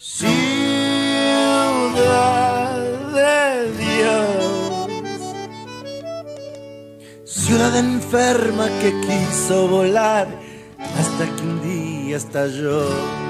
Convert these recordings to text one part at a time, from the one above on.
Ciudad de Dios, ciudad enferma que quiso volar hasta que un día estalló.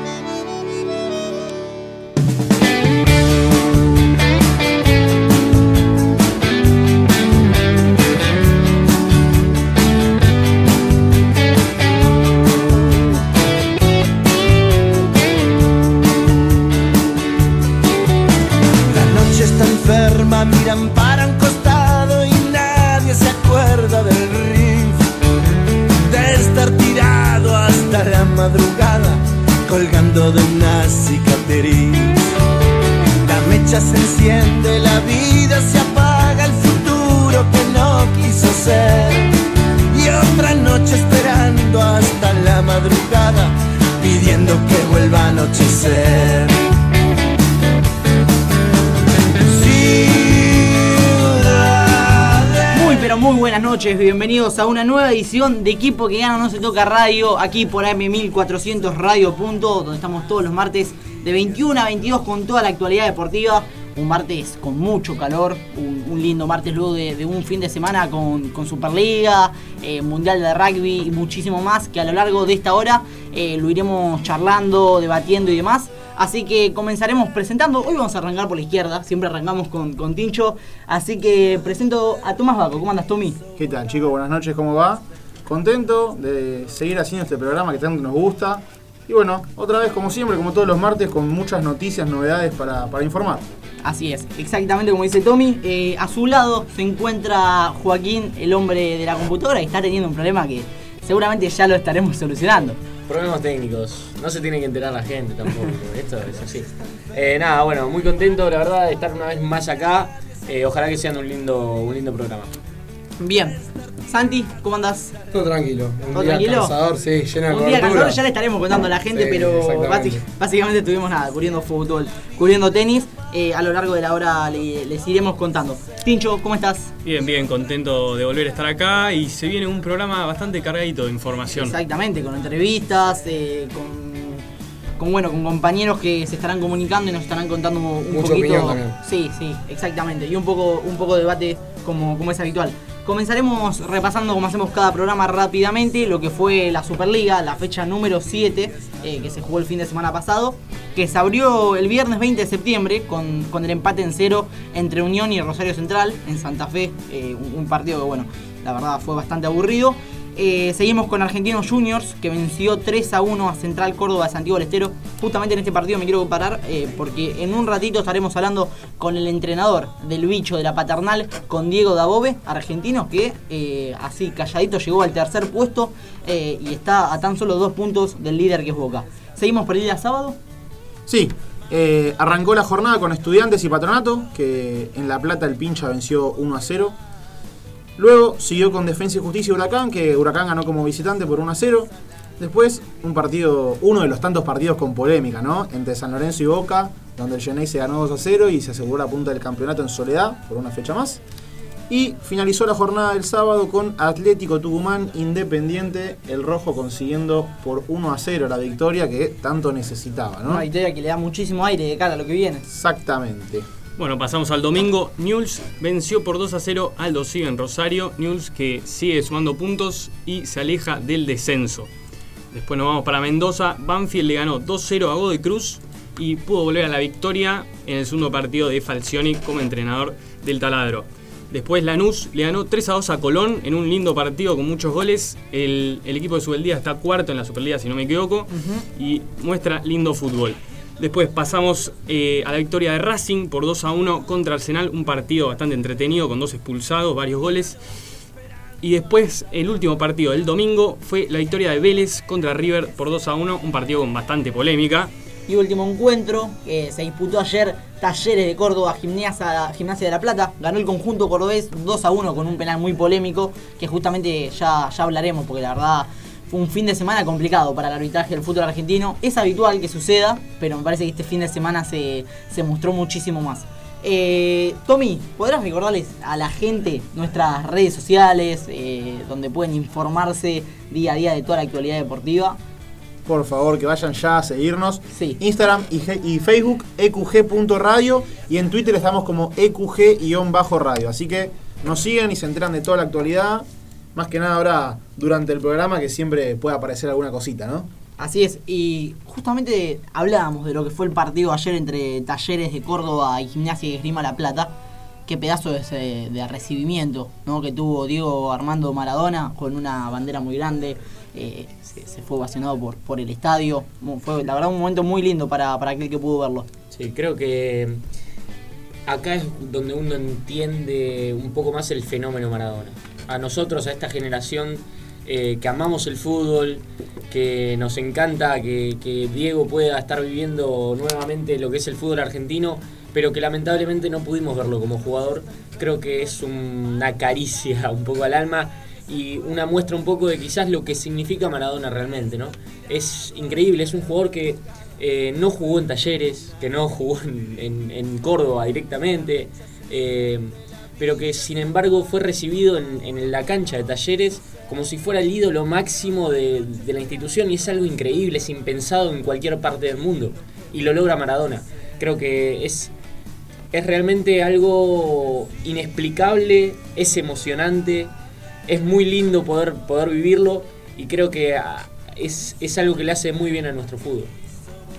Noches, bienvenidos a una nueva edición de Equipo que gana no se toca radio, aquí por AM1400 Radio Punto, donde estamos todos los martes de 21 a 22 con toda la actualidad deportiva. Un martes con mucho calor, un, lindo martes luego de, de un fin de semana con, con Superliga, eh, Mundial de Rugby y muchísimo más que a lo largo de esta hora eh, lo iremos charlando, debatiendo y demás. Así que comenzaremos presentando. Hoy vamos a arrancar por la izquierda, siempre arrancamos con, con Tincho. Así que presento a Tomás Baco. ¿Cómo andas, Tommy? ¿Qué tal chicos? Buenas noches, ¿cómo va? Contento de seguir haciendo este programa que tanto nos gusta. Y bueno, otra vez como siempre, como todos los martes, con muchas noticias, novedades para, para informar. Así es, exactamente como dice Tommy. Eh, a su lado se encuentra Joaquín, el hombre de la computadora, y está teniendo un problema que seguramente ya lo estaremos solucionando. Problemas técnicos, no se tiene que enterar la gente tampoco, esto es así. Eh, nada, bueno, muy contento la verdad de estar una vez más acá. Eh, ojalá que sea un lindo, un lindo programa. Bien. Santi, ¿cómo andás? Todo tranquilo. Un ¿Todo día tranquilo? cansador, sí, lleno de Un día cansador, ya le estaremos contando a la gente, Sí, pero básicamente estuvimos nada, cubriendo fútbol, cubriendo tenis. Eh, a lo largo de la hora le- les iremos contando. Tincho, ¿cómo estás? Bien, bien, contento de volver a estar acá y se viene un programa bastante cargadito de información. Exactamente, con entrevistas, eh, con, con, bueno, con compañeros que se estarán comunicando y nos estarán contando un Mucha poquito. opinión también. Sí, sí, exactamente. Y un poco, un poco de debate como, como es habitual. Comenzaremos repasando como hacemos cada programa rápidamente lo que fue la Superliga, la fecha número 7, eh, que se jugó el fin de semana pasado, que se abrió el viernes 20 de septiembre con, con el empate en cero entre Unión y Rosario Central en Santa Fe, eh, un, un partido que bueno, la verdad fue bastante aburrido. Eh, seguimos con Argentinos Juniors, que venció 3 a 1 a Central Córdoba de Santiago del Estero. Justamente en este partido me quiero parar eh, porque en un ratito estaremos hablando con el entrenador del bicho de la paternal, con Diego Dabove, argentino, que eh, así calladito llegó al tercer puesto y está a tan solo dos puntos del líder que es Boca. Seguimos por el día sábado. Sí, arrancó la jornada con estudiantes y patronato, que en La Plata el pincha venció 1 a 0. Luego siguió con Defensa y Justicia y Huracán, que Huracán ganó como visitante por 1 a 0. Después, un partido, uno de los tantos partidos con polémica, ¿no? Entre San Lorenzo y Boca, donde el Genei se ganó 2 a 0 y se aseguró la punta del campeonato en soledad por una fecha más. Y finalizó la jornada del sábado con Atlético Tucumán Independiente, el rojo consiguiendo por 1 a 0 la victoria que tanto necesitaba, ¿no? Una victoria que le da muchísimo aire de cara a lo que viene. Exactamente. Bueno, pasamos al domingo. Newell's venció por 2 a 0 al Dosiva en Rosario. Newell's que sigue sumando puntos y se aleja del descenso. Después nos vamos para Mendoza. Banfield le ganó 2-0 a Godoy Cruz y pudo volver a la victoria en el segundo partido de Falcioni como entrenador del taladro. Después Lanús le ganó 3 a 2 a Colón en un lindo partido con muchos goles. El, el equipo de Subeldía está cuarto en la Superliga, si no me equivoco, y muestra lindo fútbol. Después pasamos eh, a la victoria de Racing por 2 a 1 contra Arsenal, un partido bastante entretenido con dos expulsados, varios goles. Y después el último partido del domingo fue la victoria de Vélez contra River por 2 a 1, un partido con bastante polémica. Y último encuentro que se disputó ayer, Talleres de Córdoba, Gimnasia, Gimnasia de la Plata. Ganó el conjunto cordobés 2 a 1 con un penal muy polémico, que justamente ya, ya hablaremos, porque la verdad fue un fin de semana complicado para el arbitraje del fútbol argentino. Es habitual que suceda, pero me parece que este fin de semana se, se mostró muchísimo más. Eh, Tommy, ¿podrás recordarles a la gente nuestras redes sociales, eh, donde pueden informarse día a día de toda la actualidad deportiva? por favor que vayan ya a seguirnos. Sí. Instagram y, y Facebook, eqg.radio. Y en Twitter estamos como eqg-radio. Así que nos siguen y se enteran de toda la actualidad. Más que nada ahora durante el programa que siempre puede aparecer alguna cosita, ¿no? Así es, y justamente hablábamos de lo que fue el partido ayer entre Talleres de Córdoba y Gimnasia y Esgrima La Plata. Qué pedazo de, ese- de recibimiento ¿no? que tuvo Diego Armando Maradona con una bandera muy grande. eh, se, se fue ovacionado por, por el estadio. Fue la verdad un momento muy lindo para, para aquel que pudo verlo. Sí, creo que acá es donde uno entiende un poco más el fenómeno Maradona. A nosotros, a esta generación eh, que amamos el fútbol, que nos encanta que, Diego pueda estar viviendo nuevamente lo que es el fútbol argentino, pero que lamentablemente no pudimos verlo como jugador, creo que es una caricia un poco al alma y una muestra un poco de quizás lo que significa Maradona realmente, ¿no? Es increíble, es un jugador que eh, no jugó en talleres, que no jugó en Córdoba directamente, eh, pero que sin embargo fue recibido en, la cancha de talleres como si fuera el ídolo máximo de, de la institución y es algo increíble, es impensado en cualquier parte del mundo y lo logra Maradona. Creo que es, es realmente algo inexplicable, es emocionante, es muy lindo poder, poder vivirlo y creo que ah, es, es algo que le hace muy bien a nuestro fútbol.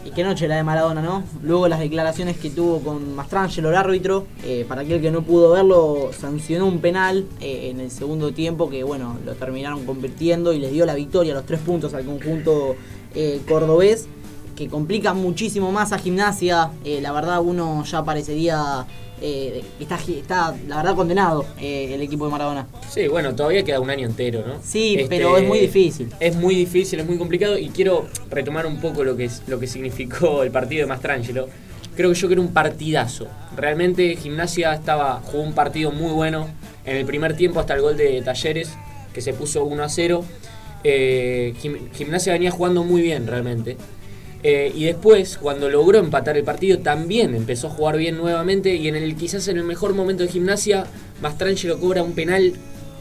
Y qué noche la de Maradona, ¿no? Luego las declaraciones que tuvo con Mastrangelo, el árbitro, eh, para aquel que no pudo verlo, sancionó un penal eh, en el segundo tiempo que, bueno, lo terminaron convirtiendo y les dio la victoria, los tres puntos al conjunto eh, cordobés, que complica muchísimo más a gimnasia. La verdad, uno ya parecería. Eh, está, está, la verdad, condenado eh, el equipo de Maradona. Sí, bueno, todavía queda un año entero, ¿no? Este, Sí, pero es muy difícil. Es muy difícil, es muy complicado y quiero retomar un poco lo que, es, lo que significó el partido de Mastrangelo. Creo que yo creo un partidazo. Realmente Gimnasia estaba jugó un partido muy bueno en el primer tiempo hasta el gol de Talleres que se puso 1 a 0. Eh, Gim- Gimnasia venía jugando muy bien realmente. Eh, y después, cuando logró empatar el partido, también empezó a jugar bien nuevamente. Y en el quizás en el mejor momento de gimnasia, Mastrangelo cobra un penal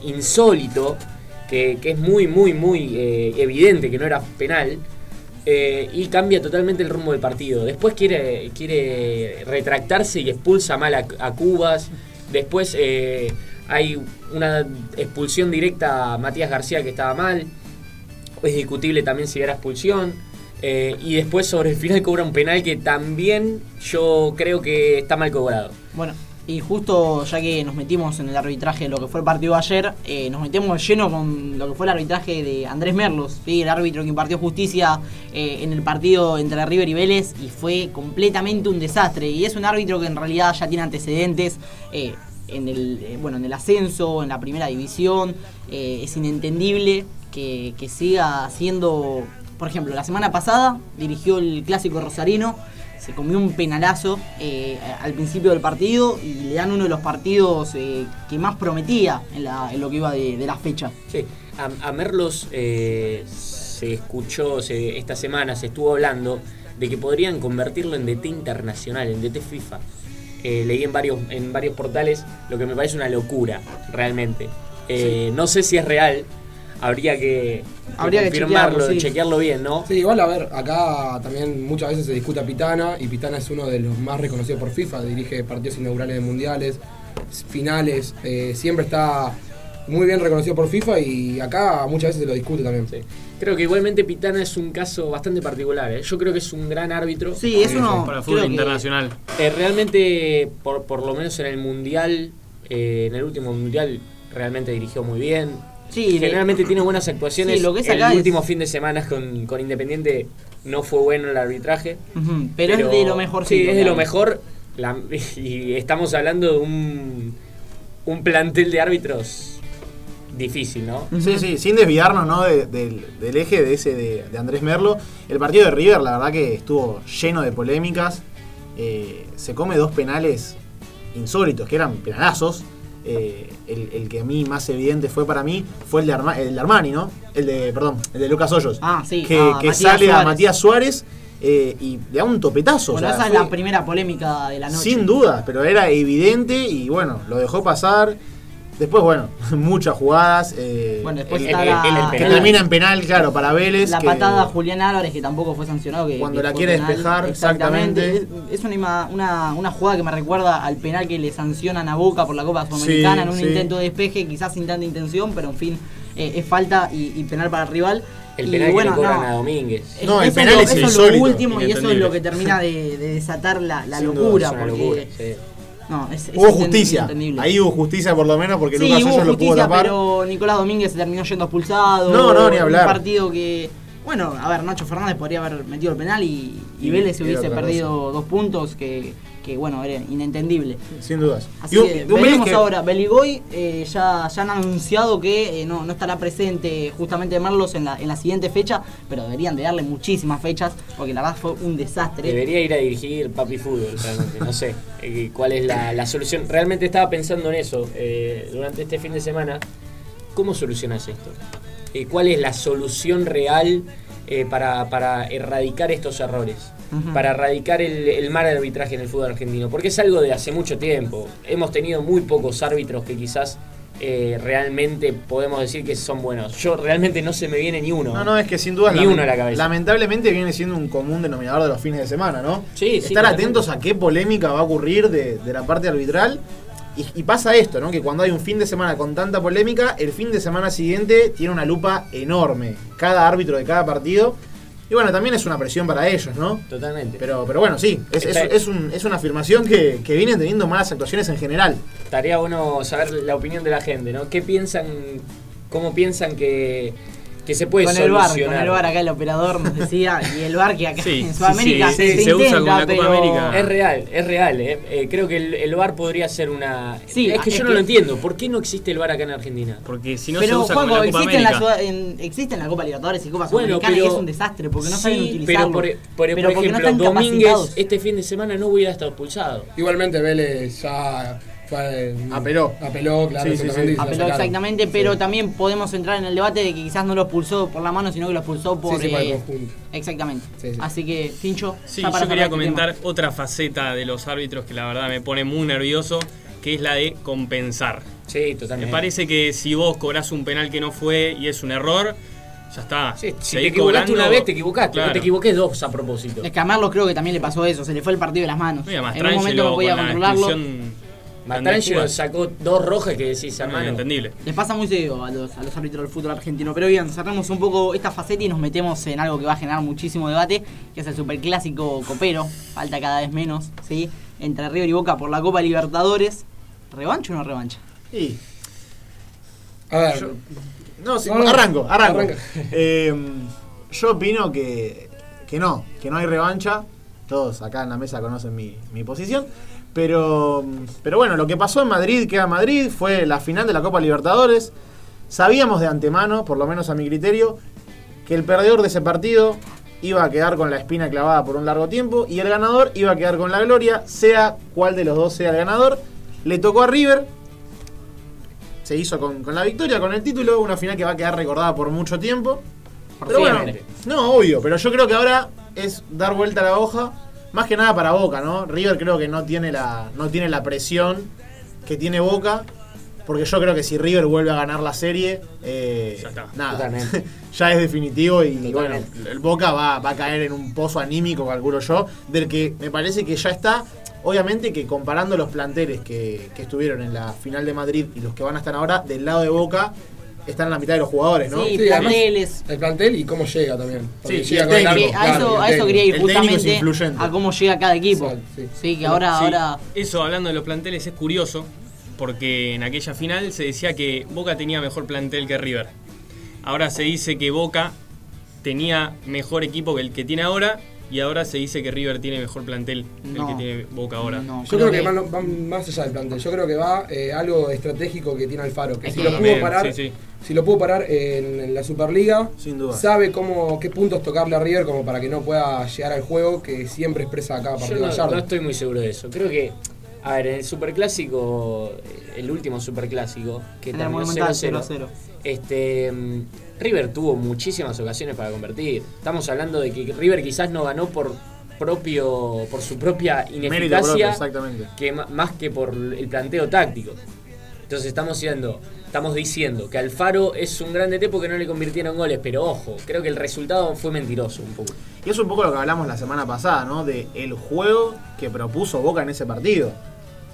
insólito, que, que es muy, muy, muy eh, evidente que no era penal. eh, y cambia totalmente el rumbo del partido. Después quiere, quiere retractarse y expulsa mal a, a Cubas. Después hay una expulsión directa a Matías García que estaba mal. Es discutible también si era expulsión. Eh, y después sobre el final cobra un penal que también yo creo que está mal cobrado. Bueno, y justo ya que nos metimos en el arbitraje de lo que fue el partido de ayer, eh, nos metemos lleno con lo que fue el arbitraje de Andrés Merlos, ¿sí? el árbitro que impartió justicia eh, en el partido entre River y Vélez, y fue completamente un desastre. Y es un árbitro que en realidad ya tiene antecedentes. en el, bueno, en el ascenso, en la primera división, es inentendible que, que siga siendo, por ejemplo, la semana pasada dirigió el clásico rosarino, se comió un penalazo eh, al principio del partido y le dan uno de los partidos eh, que más prometía en, la- en lo que iba de, de la fecha. Sí, a, a Merlos eh, se escuchó se- esta semana, se estuvo hablando de que podrían convertirlo en DT internacional, en DT FIFA. Leí en varios, en varios portales, lo que me parece una locura, realmente. No sé si es real, habría que, que Habría que confirmarlo, chequearlo, sí. chequearlo bien, ¿no? Sí, igual a ver, acá también muchas veces se discute a Pitana y Pitana es uno de los más reconocidos por FIFA, dirige partidos inaugurales de mundiales, finales, eh, siempre está muy bien reconocido por FIFA y acá muchas veces se lo discute también. Sí. Creo que igualmente Pitana es un caso bastante particular. ¿eh? Yo creo que es un gran árbitro. Sí, es uno. Para fútbol que- internacional. Eh, realmente, por, por lo menos en el Mundial, eh, en el último Mundial, realmente dirigió muy bien. Sí, Generalmente tiene buenas actuaciones. Sí, lo que es el acá es- último fin de semana con, con Independiente no fue bueno el arbitraje. Pero, es de lo mejor. Sí, es de lo mejor. La- y estamos hablando de un, un plantel de árbitros difícil, ¿no? Sí, sí, sin desviarnos ¿no? de- del, del eje de ese de, de Andrés Merlo. El partido de River, la verdad que estuvo lleno de polémicas. Eh, se come dos penales insólitos, que eran penalazos. Eh, el, el que a mí más evidente fue para mí fue el de, Arma- el de Armani, ¿no? El de, perdón, el de Lucas Hoyos. Ah, sí, Que, a que sale a. Matías Suárez eh, y le da un topetazo. Bueno, o sea, esa es la primera polémica de la noche. sin duda, pero era evidente y bueno, lo dejó pasar. Después, bueno, muchas jugadas. eh, Bueno, después el- está el- la, el- el que termina en penal, claro, para Vélez. la que- patada a Julián Álvarez, que tampoco fue sancionado. Que, Cuando que la quiere penal. despejar, exactamente. Es, es una, una, una jugada que me recuerda al penal que le sancionan a Boca por la Copa Sudamericana en un sí. intento de despeje, quizás sin tanta intención, pero en fin, eh, es falta y, y penal para el rival. El Y penal bueno, que le cobran no, a Domínguez. Es- No, el eso penal lo, es eso lo insólito, último y eso es lo que termina de, de desatar la, la duda, locura. Es una porque, locura, sí. No, es, es Hubo justicia. Ahí hubo justicia por lo menos porque Sí, Lucas Hoyos lo pudo tapar. pero Nicolás Domínguez se terminó yendo expulsado. No, no, ni hablar. Un partido que. Bueno, a ver, Nacho Fernández podría haber metido el penal y, y Vélez se hubiese perdido dos puntos que, que, bueno, era inentendible. Sin dudas. Así Y un- que un veremos que- ahora. Beligoy eh, ya, ya han anunciado que eh, no, no estará presente justamente Merlos en la, en la siguiente fecha, pero deberían de darle muchísimas fechas porque la verdad fue un desastre. Debería ir a dirigir Papi Fútbol, realmente. No sé eh, cuál es la, la solución. Realmente estaba pensando en eso eh, durante este fin de semana. ¿Cómo solucionas esto? Eh, ¿Cuál es la solución real eh, para, para erradicar estos errores? Para erradicar el, el mal arbitraje en el fútbol argentino. Porque es algo de hace mucho tiempo. Hemos tenido muy pocos árbitros que quizás eh, realmente podemos decir que son buenos. Yo realmente no se me viene ni uno. No, no, es que sin duda Ni uno a la cabeza. lamentablemente viene siendo un común denominador de los fines de semana, ¿no? Sí, sí, Estar atentos a qué polémica va a ocurrir de, de la parte arbitral. Y, y pasa esto, ¿no? Que cuando hay un fin de semana con tanta polémica, el fin de semana siguiente tiene una lupa enorme. Cada árbitro de cada partido. Y bueno, también es una presión para ellos, ¿no? Totalmente. Pero, pero bueno, sí, es, es- Está- es un- es una afirmación que, que vienen teniendo malas actuaciones en general. Estaría bueno saber la opinión de la gente, ¿no? ¿Qué piensan, cómo piensan que, que se puede con el bar, solucionar? con el bar acá el operador nos decía, y el bar que acá Sí, en Sudamérica sí, se, sí, se usa intenta, con la Copa pero- América. Es real, es real. ¿eh? Eh, creo que el, el VAR podría ser una... Sí, es que es yo no lo entiendo. ¿Por qué no existe el VAR acá en Argentina? Porque si no pero se usa Juanjo, con la Copa existe, en la, América. ciudad- en- existe en la Copa Libertadores y Copa Bueno, Sudamericana pero- y es un desastre porque no Sí, saben utilizarlo. Pero por, por- por Pero no ejemplo, están Domínguez este fin de semana no hubiera estado expulsado. Igualmente Vélez ya fue, Apeló. Apeló, claro, Sí, sí, exactamente, sí. Apeló exactamente, pero Sí. también podemos entrar en el debate de que quizás no lo expulsó por la mano, sino que lo expulsó por. Sí, sí, por el eh, conjunto. exactamente. Sí, sí. Así que, Tincho. Sí, yo quería este comentar tema. otra faceta de los árbitros que la verdad me pone muy nervioso, que es la de compensar. Sí, Me totalmente. parece que si vos cobrás un penal que no fue y es un error, ya está. Sí, si te equivocaste cobrando, una vez, te equivocaste. claro. No te equivoqué dos a propósito. Es que a Merlo creo que también le pasó eso, se le fue el partido de las manos. Además en un momento no podía con la controlarlo. Matrangelo sacó dos rojas que decís, No, hermano. Inentendible. Les pasa muy seguido a los, a los árbitros del fútbol argentino. Pero bien, cerramos un poco esta faceta y nos metemos en algo que va a generar muchísimo debate, que es el superclásico copero. Falta cada vez menos, ¿sí? Entre River y Boca por la Copa Libertadores. ¿Revancha o no revancha? Y A ver, Yo- No, sí, No, arranco, arranco. Eh, yo opino que, que no, que no hay revancha. Todos acá en la mesa conocen mi, mi posición. Pero, pero bueno, lo que pasó en Madrid queda Madrid. Fue la final de la Copa Libertadores. Sabíamos de antemano, por lo menos a mi criterio, que el perdedor de ese partido iba a quedar con la espina clavada por un largo tiempo y el ganador iba a quedar con la gloria, sea cual de los dos sea el ganador. Le tocó a River, se hizo con, con la victoria, con el título, una final que va a quedar recordada por mucho tiempo. Pero bueno, no, obvio, pero yo creo que ahora es dar vuelta a la hoja, más que nada para Boca, ¿no? River creo que no tiene la, no tiene la presión que tiene Boca, porque yo creo que si River vuelve a ganar la serie, eh, Ya está. nada, ya es definitivo y Totalmente. bueno, el Boca va, va a caer en un pozo anímico, calculo yo, del que me parece que ya está. Obviamente que comparando los planteles que, que estuvieron en la final de Madrid y los que van a estar ahora, del lado de Boca están la mitad de los jugadores, ¿no? Sí, Sí, además- planteles. el plantel y cómo llega también. Porque Sí, llega el técnico, a claro, eso, a eso quería ir El técnico es justamente influyente. a cómo llega cada equipo. Exacto, sí. Sí, que ahora, ahora Eso hablando de los planteles es curioso, porque en aquella final se decía que Boca tenía mejor plantel que River. Ahora se dice que Boca tenía mejor equipo que el que tiene ahora, y ahora se dice que River tiene mejor plantel que No. el que tiene Boca ahora. No, Yo creo que va, va más allá del plantel. Yo creo que va eh, algo estratégico que tiene Alfaro. Que Es si que- lo También, pudo parar, sí, sí. si lo pudo parar en, en la Superliga, Sin duda. sabe cómo, qué puntos tocarle a River como para que no pueda llegar al juego que siempre expresa cada Yo partido no, Gallardo. no estoy muy seguro de eso. Creo que, a ver, en el superclásico, el último superclásico, que En el terminó Monumental 0-0, 0-0. Este, mm, River tuvo muchísimas ocasiones para convertir. Estamos hablando de que River quizás no ganó por propio por su propia propio, ineficacia exactamente. que más que por el planteo táctico. Entonces estamos diciendo, estamos diciendo que Alfaro es un gran DT porque no le convirtieron goles, pero ojo, creo que el resultado fue mentiroso un poco. Y es un poco lo que hablamos la semana pasada, ¿no? De el juego que propuso Boca en ese partido.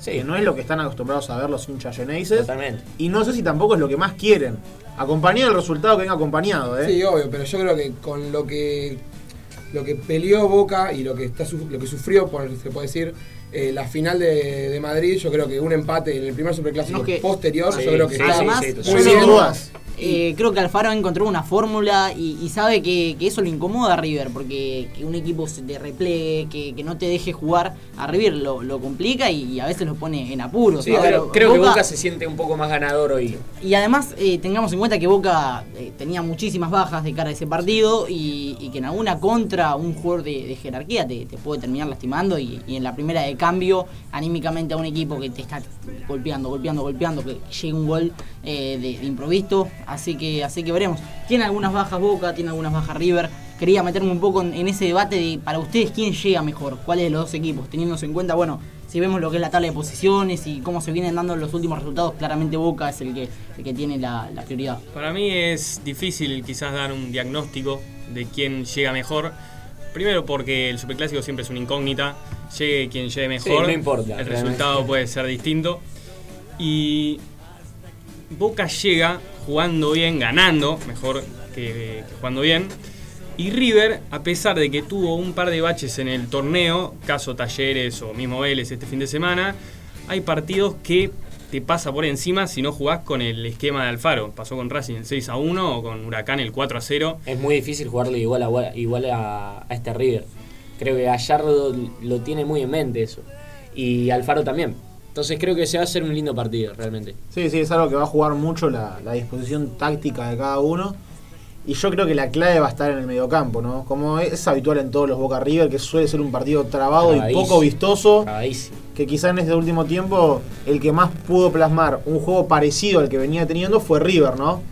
Sí. Que no es lo que están acostumbrados a ver los hinchas Geneises. Totalmente. Y no sé si tampoco es lo que más quieren. Acompañado del resultado que venga acompañado, ¿eh? Sí, obvio, pero yo creo que con lo que lo que peleó Boca y lo que está su- lo que sufrió, por se puede decir, eh, la final de, de Madrid, yo creo que un empate en el primer superclásico No, que- posterior, Sí, yo creo que sí, está sí, yo muy bien. dudas. Eh, creo que Alfaro encontró una fórmula y, y sabe que, que eso lo incomoda a River, porque que un equipo se te replegue, que, que no te deje jugar a River lo, lo complica y, y a veces lo pone en apuros. Sí, ¿no? creo, que Boca se siente un poco más ganador hoy. Y además eh, tengamos en cuenta que Boca eh, tenía muchísimas bajas de cara a ese partido y, y que en alguna contra un jugador de, de jerarquía te, te puede terminar lastimando y en la primera de cambio anímicamente a un equipo que te está golpeando, golpeando, golpeando, que llegue un gol eh, de, de improviso. Así que, así que veremos. Tiene algunas bajas Boca, tiene algunas bajas River. Quería meterme un poco en, en ese debate de para ustedes quién llega mejor, cuáles de los dos equipos, teniéndose en cuenta, bueno, si vemos lo que es la tabla de posiciones y cómo se vienen dando los últimos resultados, claramente Boca es el que, el que tiene la, la prioridad. Para mí es difícil quizás dar un diagnóstico de quién llega mejor. Primero porque el superclásico siempre es una incógnita. Llegue quien llegue mejor. no importa, El realmente. resultado puede ser distinto. Y Boca llega jugando bien, ganando, mejor que, jugando bien. Y River, a pesar de que tuvo un par de baches en el torneo, caso Talleres o mismo Vélez este fin de semana, hay partidos que te pasa por encima si no jugás con el esquema de Alfaro. Pasó con Racing el 6 a 1 o con Huracán el 4 a 0. Es muy difícil jugarle igual a, igual a, a este River. Creo que Gallardo lo tiene muy en mente eso. Y Alfaro también. Entonces creo que se va a hacer un lindo partido, realmente. Sí, sí, es algo que va a jugar mucho la, la disposición táctica de cada uno. Y yo creo que la clave va a estar en el mediocampo, ¿no? Como es habitual en todos los Boca River, que suele ser un partido trabado y Trabadísimo. poco vistoso. Acabadísimo. Que quizá en este último tiempo el que más pudo plasmar un juego parecido al que venía teniendo fue River, ¿no?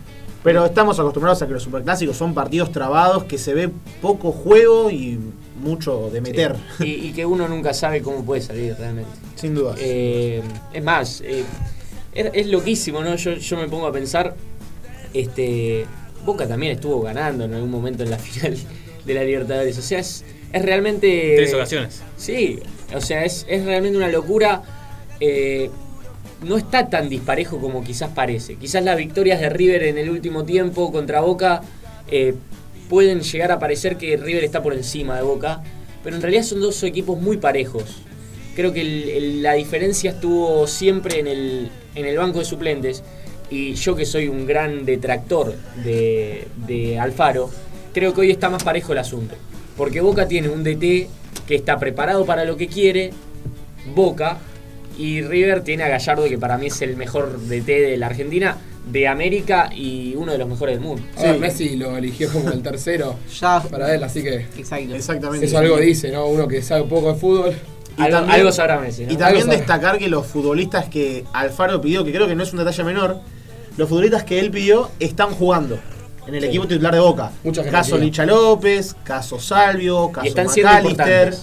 Pero estamos acostumbrados a que los superclásicos son partidos trabados, que se ve poco juego y mucho de meter, Sí. Y, y que uno nunca sabe cómo puede salir realmente. sin duda. Eh, es más, eh, es, es loquísimo, ¿no? Yo, yo me pongo a pensar, este, Boca también estuvo ganando en algún momento en la final de la Libertadores. O sea, es, es realmente... Tres ocasiones. Sí, o sea, es, es realmente una locura. eh, no está tan disparejo como quizás parece. Quizás las victorias de River en el último tiempo contra Boca eh, pueden llegar a parecer que River está por encima de Boca, pero en realidad son dos equipos muy parejos. Creo que la diferencia estuvo siempre en el, en el banco de suplentes y yo que soy un gran detractor de, de Alfaro, creo que hoy está más parejo el asunto. Porque Boca tiene un DT que está preparado para lo que quiere, Boca, y River tiene a Gallardo que para mí es el mejor DT de la Argentina, de América y uno de los mejores del mundo. Sí. Messi lo eligió como el tercero Ya, para él, así que exacto. Exactamente. eso algo dice, ¿no? Uno que sabe poco de fútbol. Y algo, también- algo sabrá Messi, ¿no? Y también destacar que los futbolistas que Alfaro pidió, que creo que no es un detalle menor, los futbolistas que él pidió están jugando en el Sí. equipo titular de Boca. Mucha caso. Licha López, caso Salvio, caso están siendo McAllister.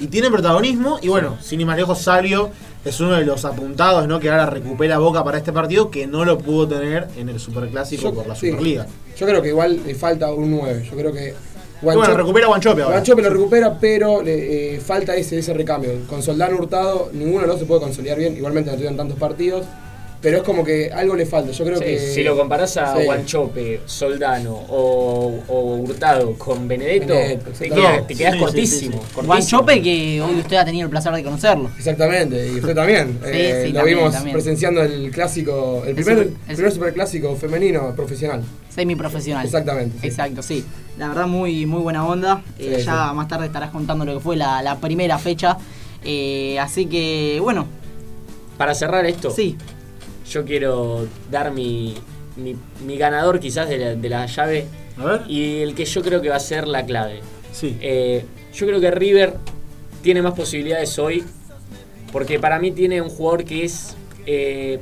Y tienen protagonismo. Y bueno, sin ir más lejos, Salvio es uno de los apuntados, ¿no? Que ahora recupera Boca para este partido, que no lo pudo tener en el Superclásico Yo- por la sí. Superliga. Yo creo que igual le falta un 9. Yo creo que Y bueno, recupera Guanchope ahora. Guanchope lo recupera, pero le eh, falta ese, ese recambio. Con Soldán Hurtado, ninguno de los dos se puede consolidar bien. Igualmente no tuvieron tantos partidos. Pero es como que algo le falta. Yo creo Sí, que. si lo comparás a Sí. Guanchope, Soldano o, o Hurtado con Benedetto, Benedetto, te, quedás sí, cortísimo. sí, sí. cortísimo. Guanchope, que hoy usted ha tenido el placer de conocerlo. Exactamente, y usted también. Sí, Eh, sí, lo también, vimos también. presenciando el clásico, el primer, super- el primer su- superclásico femenino profesional. Semiprofesional. Exactamente, sí. Exacto, sí. La verdad, muy, muy buena onda. Eh, Sí, ya sí. más tarde estarás contando lo que fue la, la primera fecha. Eh, así que, bueno, Para cerrar esto, sí. Yo quiero dar mi, mi, mi ganador quizás de la, de la llave A ver. y el que yo creo que va a ser la clave. Sí. Eh, yo creo que River tiene más posibilidades hoy porque para mí tiene un jugador que es eh,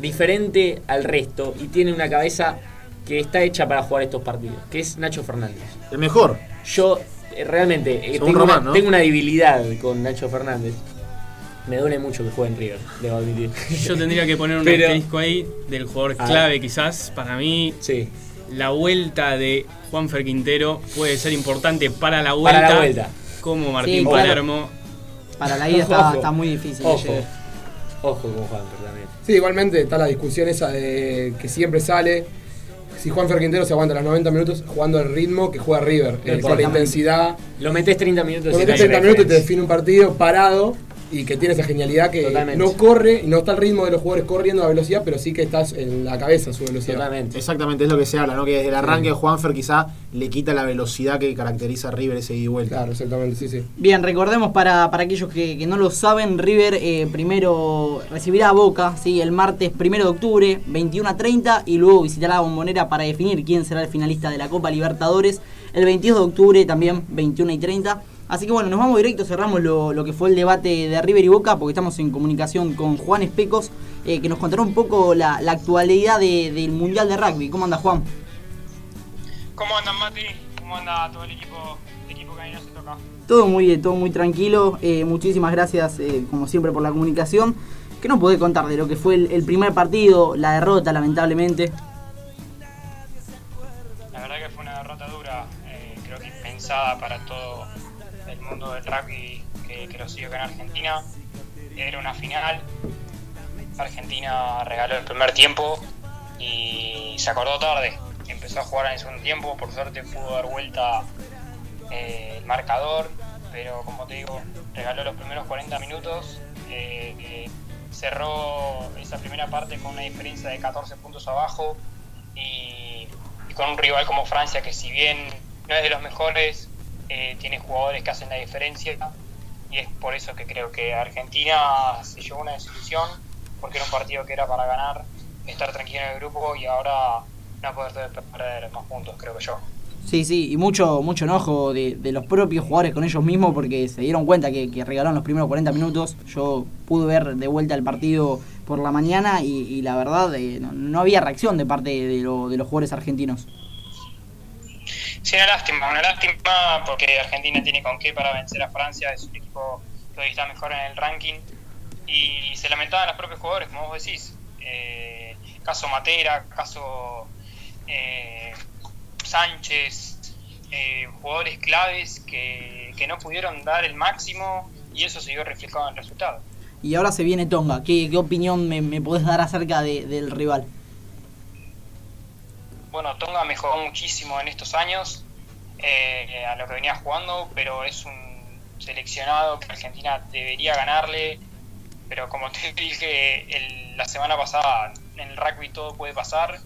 diferente al resto y tiene una cabeza que está hecha para jugar estos partidos, que es Nacho Fernández. El mejor. Yo eh, realmente eh, tengo, Román, una, ¿no? tengo una debilidad con Nacho Fernández. Me duele mucho que juegue en River, debo admitir. Yo tendría que poner un Pero- asterisco ahí del jugador clave, quizás. Para mí, Sí, la vuelta de Juanfer Quintero puede ser importante para la vuelta. para la vuelta. Como Martín. Palermo. Para la ida está, está muy difícil. Ojo, ojo con Juanfer también. Sí, igualmente está la discusión esa de que siempre sale. Si Juan Quintero se aguanta los 90 minutos jugando al ritmo que juega River, eh, con la intensidad. Lo metes 30 minutos Con y 30 no hay minutos te referencia. define un partido parado y que tiene esa genialidad que Totalmente. no corre no está al ritmo de los jugadores corriendo a velocidad, pero sí que estás en la cabeza su velocidad. Totalmente. Exactamente, es lo que se habla, ¿no? Que desde el arranque de Juanfer quizá le quita la velocidad que caracteriza a River ese ida y vuelta. Claro, exactamente, sí, sí. Bien, recordemos para, para aquellos que, que no lo saben, River eh, primero recibirá a Boca ¿sí? el martes 1 de octubre, 21 a 30, y luego visitará la bombonera para definir quién será el finalista de la Copa Libertadores el 22 de octubre, también 21 y 30. Así que bueno, nos vamos directo, cerramos lo, lo que fue el debate de River y Boca, porque estamos en comunicación con Juan Especos, eh, que nos contará un poco la, la actualidad de- del Mundial de Rugby. ¿Cómo anda Juan? ¿Cómo andan, Mati? ¿Cómo anda todo el equipo, el equipo que a mí no se toca? Todo muy bien, todo muy tranquilo. Eh, muchísimas gracias, eh, como siempre, por la comunicación. ¿Qué nos podés contar de lo que fue el, el primer partido, la derrota, lamentablemente? La verdad que fue una derrota dura, creo que impensada para todo mundo del rugby que, que lo sigue acá en Argentina. Era una final. Argentina regaló el primer tiempo y se acordó tarde. Empezó a jugar en el segundo tiempo, por suerte pudo dar vuelta eh, el marcador, pero como te digo, regaló los primeros 40 minutos. eh, cerró esa primera parte con una diferencia de 14 puntos abajo y con un rival como Francia que si bien no es de los mejores, eh, tiene jugadores que hacen la diferencia y es por eso que creo que Argentina se llevó una desilusión porque era un partido que era para ganar, estar tranquilo en el grupo y ahora no poder perder más puntos, creo que yo. Sí, sí, y mucho, mucho enojo de, de los propios jugadores con ellos mismos porque se dieron cuenta que, regalaron los primeros 40 minutos. Yo pude ver de vuelta el partido por la mañana y, y la verdad eh, no, no había reacción de parte de, lo- de los jugadores argentinos. Sí, una lástima, una lástima porque Argentina tiene con qué para vencer a Francia, es un equipo que hoy está mejor en el ranking y se lamentaban los propios jugadores, como vos decís. Eh, caso Matera, caso eh, Sánchez, eh, jugadores claves que, que no pudieron dar el máximo y eso se vio reflejado en el resultado. Y ahora se viene Tonga. ¿Qué, qué opinión me, me podés dar acerca de- del rival? Bueno, Tonga mejoró muchísimo en estos años eh, a lo que venía jugando, pero es un seleccionado que Argentina debería ganarle. Pero como te dije la semana pasada, en el rugby todo puede pasar.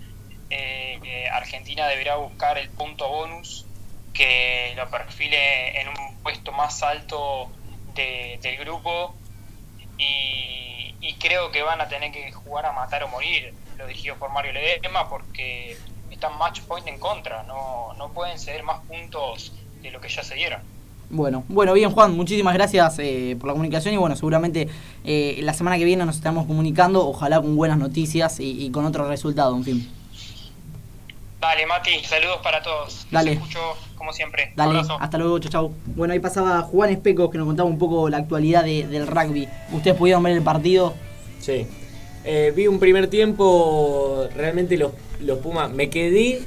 Eh, eh, Argentina deberá buscar el punto bonus que lo perfile en un puesto más alto de- del grupo y, creo que van a tener que jugar a matar o morir, lo dirigido por Mario Ledesma, porque están match point en contra, no, no pueden ceder más puntos de lo que ya se dieron. Bueno, bueno, bien Juan, muchísimas gracias eh, por la comunicación y bueno, seguramente eh, la semana que viene nos estamos comunicando, ojalá con buenas noticias y, y con otro resultado, en fin. Dale, Mati, saludos para todos. Los Dale. escucho como siempre. Dale, Abrazo. hasta luego, chau chau. Bueno, ahí pasaba Juan Especos que nos contaba un poco la actualidad de- del rugby. ¿Ustedes pudieron ver el partido? Sí. Eh, vi un primer tiempo, realmente los, los Pumas, me quedé,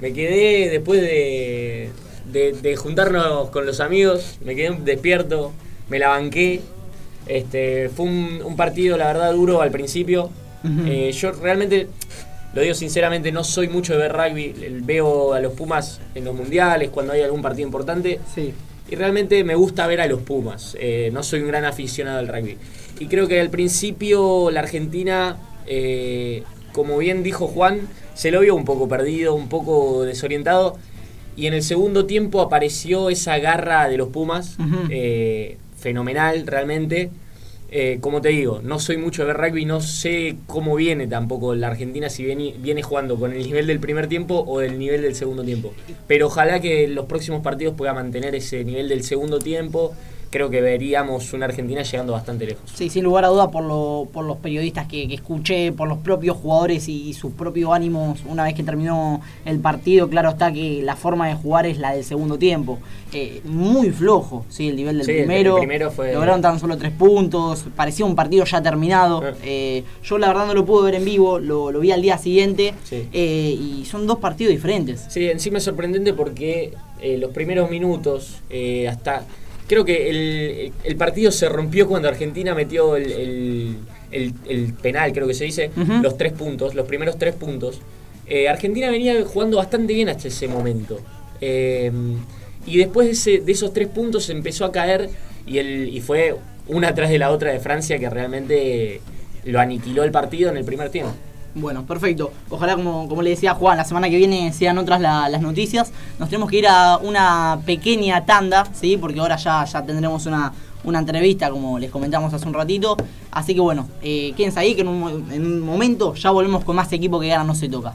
me quedé después de, de, de juntarnos con los amigos, me quedé despierto, me la banqué. Este, fue un, un partido, la verdad, duro al principio. Eh, yo realmente, lo digo sinceramente, no soy mucho de ver rugby. Veo a los Pumas en los mundiales, cuando hay algún partido importante. Sí. Y realmente me gusta ver a los Pumas. Eh, no soy un gran aficionado al rugby. Y creo que al principio la Argentina, eh, como bien dijo Juan, se lo vio un poco perdido, un poco desorientado. Y en el segundo tiempo apareció esa garra de los Pumas, eh, fenomenal realmente. Eh, como te digo, no soy mucho de ver rugby, no sé cómo viene tampoco la Argentina, si viene, viene jugando con el nivel del primer tiempo o del nivel del segundo tiempo. Pero ojalá que en los próximos partidos pueda mantener ese nivel del segundo tiempo, creo que veríamos una Argentina llegando bastante lejos. Sí, sin lugar a duda por, lo- por los periodistas que, que escuché, por los propios jugadores y, sus propios ánimos una vez que terminó el partido, claro está que la forma de jugar es la del segundo tiempo. Eh, muy flojo, sí, el nivel del Sí, el- el primero. primero fue- Lograron tan solo tres puntos, parecía un partido ya terminado. Eh. Eh, yo la verdad no lo pude ver en vivo, lo, lo vi al día siguiente Sí. eh, y son dos partidos diferentes. Sí, encima es sorprendente porque los primeros minutos, hasta. Creo que el, el partido se rompió cuando Argentina metió el, el- el- el penal, creo que se dice, los tres puntos, los primeros tres puntos. Eh, Argentina venía jugando bastante bien hasta ese momento. Eh, y después de, ese- de esos tres puntos se empezó a caer y, el, y fue una tras de la otra de Francia que realmente lo aniquiló el partido en el primer tiempo. Bueno, perfecto. Ojalá, como, como le decía Juan, la semana que viene sean otras la- las noticias. Nos tenemos que ir a una pequeña tanda, ¿sí? Porque ahora ya, ya tendremos una, una entrevista, como les comentamos hace un ratito. Así que bueno, eh, quédense ahí, que en un, en un momento ya volvemos con más equipo que gana no se toca.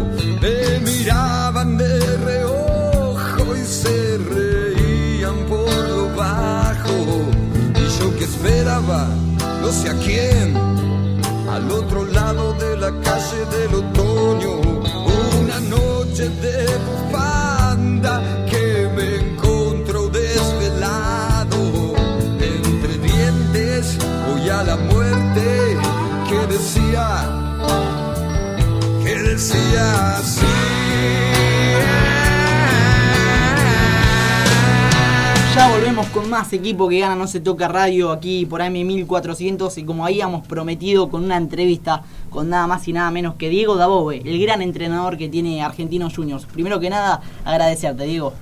Esperaba, no sé a quién, al otro lado de la calle del otoño, una noche de bufanda Con más equipo que gana No se toca radio aquí por AM1400 y como habíamos prometido con una entrevista con nada más y nada menos que Diego Dabove, el gran entrenador que tiene Argentinos Juniors. Primero que nada, agradecerte, Diego.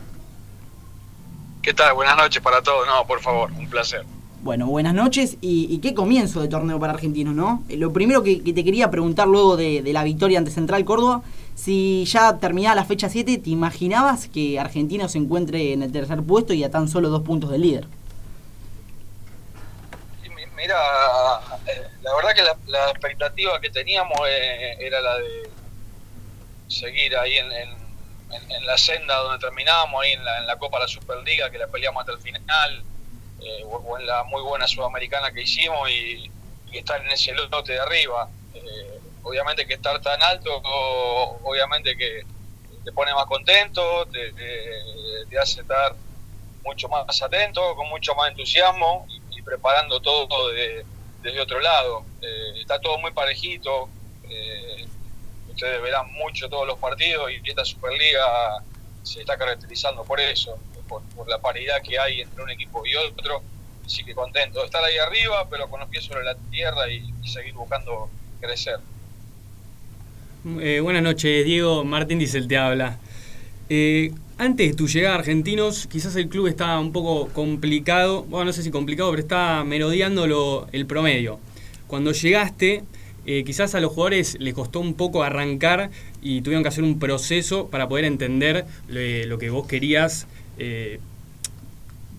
¿Qué tal? Buenas noches para todos. No, por favor, un placer. Bueno, buenas noches y, y qué comienzo de torneo para Argentinos, ¿no? Lo primero que, que te quería preguntar luego de, de la victoria ante Central Córdoba, si ya terminada la fecha 7, ¿te imaginabas que Argentinos se encuentre en el tercer puesto y a tan solo dos puntos del líder? Mira, eh, la verdad que la, expectativa que teníamos eh, era la de seguir ahí en, en- en- la senda donde terminábamos, ahí en la, en la Copa de la Superliga, que la peleamos hasta el final, eh, o, en la muy buena sudamericana que hicimos y, y estar en ese lote de arriba. Obviamente que estar tan alto, o- obviamente que te pone más contento, te, hace estar mucho más atento, con mucho más entusiasmo y, preparando todo de- desde otro lado. Eh, está todo muy parejito. eh, ustedes verán mucho todos los partidos y esta Superliga se está caracterizando por eso, por, por la paridad que hay entre un equipo y otro. Así que contento de estar ahí arriba, pero con los pies sobre la tierra y seguir buscando crecer. Eh, buenas noches, Diego. Martín Diesel te habla. Eh, antes de tu llegada a Argentinos, quizás el club estaba un poco complicado, bueno, no sé si complicado, pero está merodeando lo- el promedio. Cuando llegaste, eh, quizás a los jugadores les costó un poco arrancar y tuvieron que hacer un proceso para poder entender lo, lo que vos querías, eh,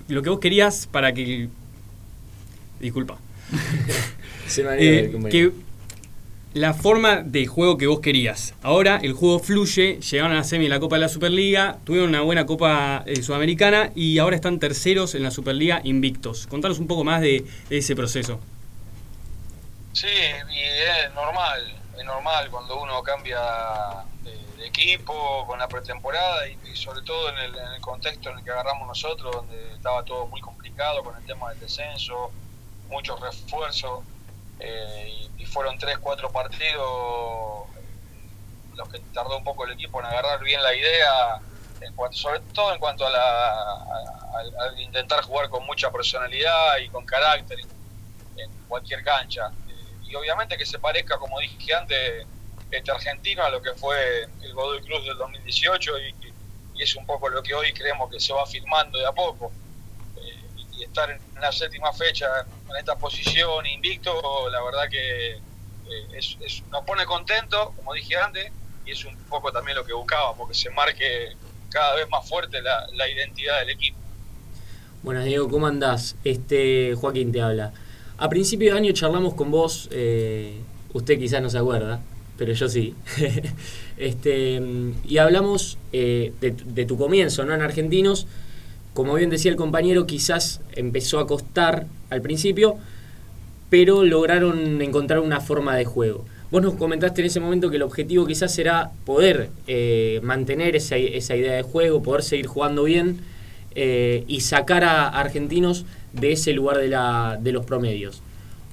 lo que vos querías para que... Disculpa. Se me había Eh, ido el que la forma de juego que vos querías. Ahora el juego fluye, llegaron a la semi de la Copa de la Superliga, tuvieron una buena Copa eh, Sudamericana y ahora están terceros en la Superliga invictos. Contanos un poco más de, ese proceso. Sí, y es normal, es normal cuando uno cambia de, equipo con la pretemporada y, y sobre todo en el, en el contexto en el que agarramos nosotros, donde estaba todo muy complicado con el tema del descenso, muchos refuerzos, eh, y, fueron tres, cuatro partidos los que tardó un poco el equipo en agarrar bien la idea, en cuanto, sobre todo en cuanto a, la, a- intentar jugar con mucha personalidad y con carácter en cualquier cancha. Y obviamente que se parezca, como dije antes, este argentino a lo que fue el Godoy Cruz del 2018 y, y es un poco lo que hoy creemos que se va firmando de a poco. Estar en la séptima fecha en esta posición invicto, la verdad que eh, nos pone contento, como dije antes, y es un poco también lo que buscábamos, que se marque cada vez más fuerte la, identidad del equipo. Buenas Diego, ¿cómo andás? Este, Joaquín te habla. A principio de año charlamos con vos, eh, usted quizás no se acuerda, pero yo sí. este, y hablamos eh, de, de tu comienzo ¿no? en Argentinos. Como bien decía el compañero, quizás empezó a costar al principio, pero lograron encontrar una forma de juego. Vos nos comentaste en ese momento que el objetivo quizás era poder eh, mantener esa, idea de juego, poder seguir jugando bien eh, y sacar a argentinos de ese lugar de los promedios.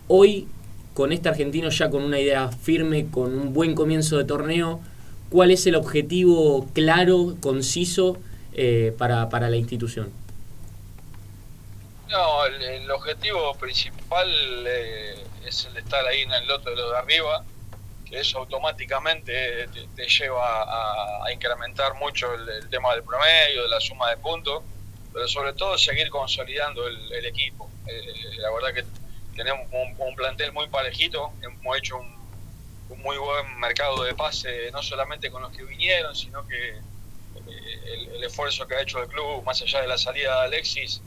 Hoy, con este argentino ya con una idea firme, con un buen comienzo de torneo, ¿cuál es el objetivo claro, conciso eh, para, para la institución? No, el, objetivo principal eh, es el de estar ahí en el lote de los de arriba, que eso automáticamente te, te lleva a, incrementar mucho el, tema del promedio, de la suma de puntos, pero sobre todo seguir consolidando el, equipo. Eh, la verdad que tenemos un, plantel muy parejito, hemos hecho un, un muy buen mercado de pase, no solamente con los que vinieron, sino que eh, el, esfuerzo que ha hecho el club, más allá de la salida de Alexis,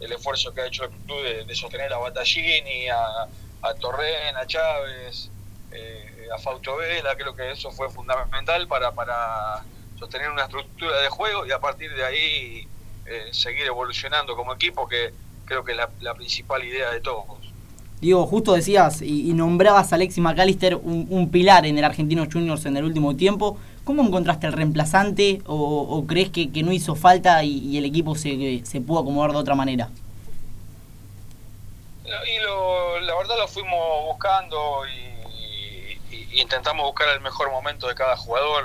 el esfuerzo que ha hecho el club de, de sostener a Battaglini, a, a Torren, a Chávez, eh, a Fausto Vela, creo que eso fue fundamental para, para sostener una estructura de juego y a partir de ahí eh, seguir evolucionando como equipo, que creo que es la, principal idea de todos. Diego, justo decías y, y nombrabas a Alexis McAllister un, un pilar en el Argentino Juniors en el último tiempo. ¿Cómo encontraste el reemplazante o, crees que, que no hizo falta y, el equipo se, se pudo acomodar de otra manera? Y lo, la verdad lo fuimos buscando y, intentamos buscar el mejor momento de cada jugador.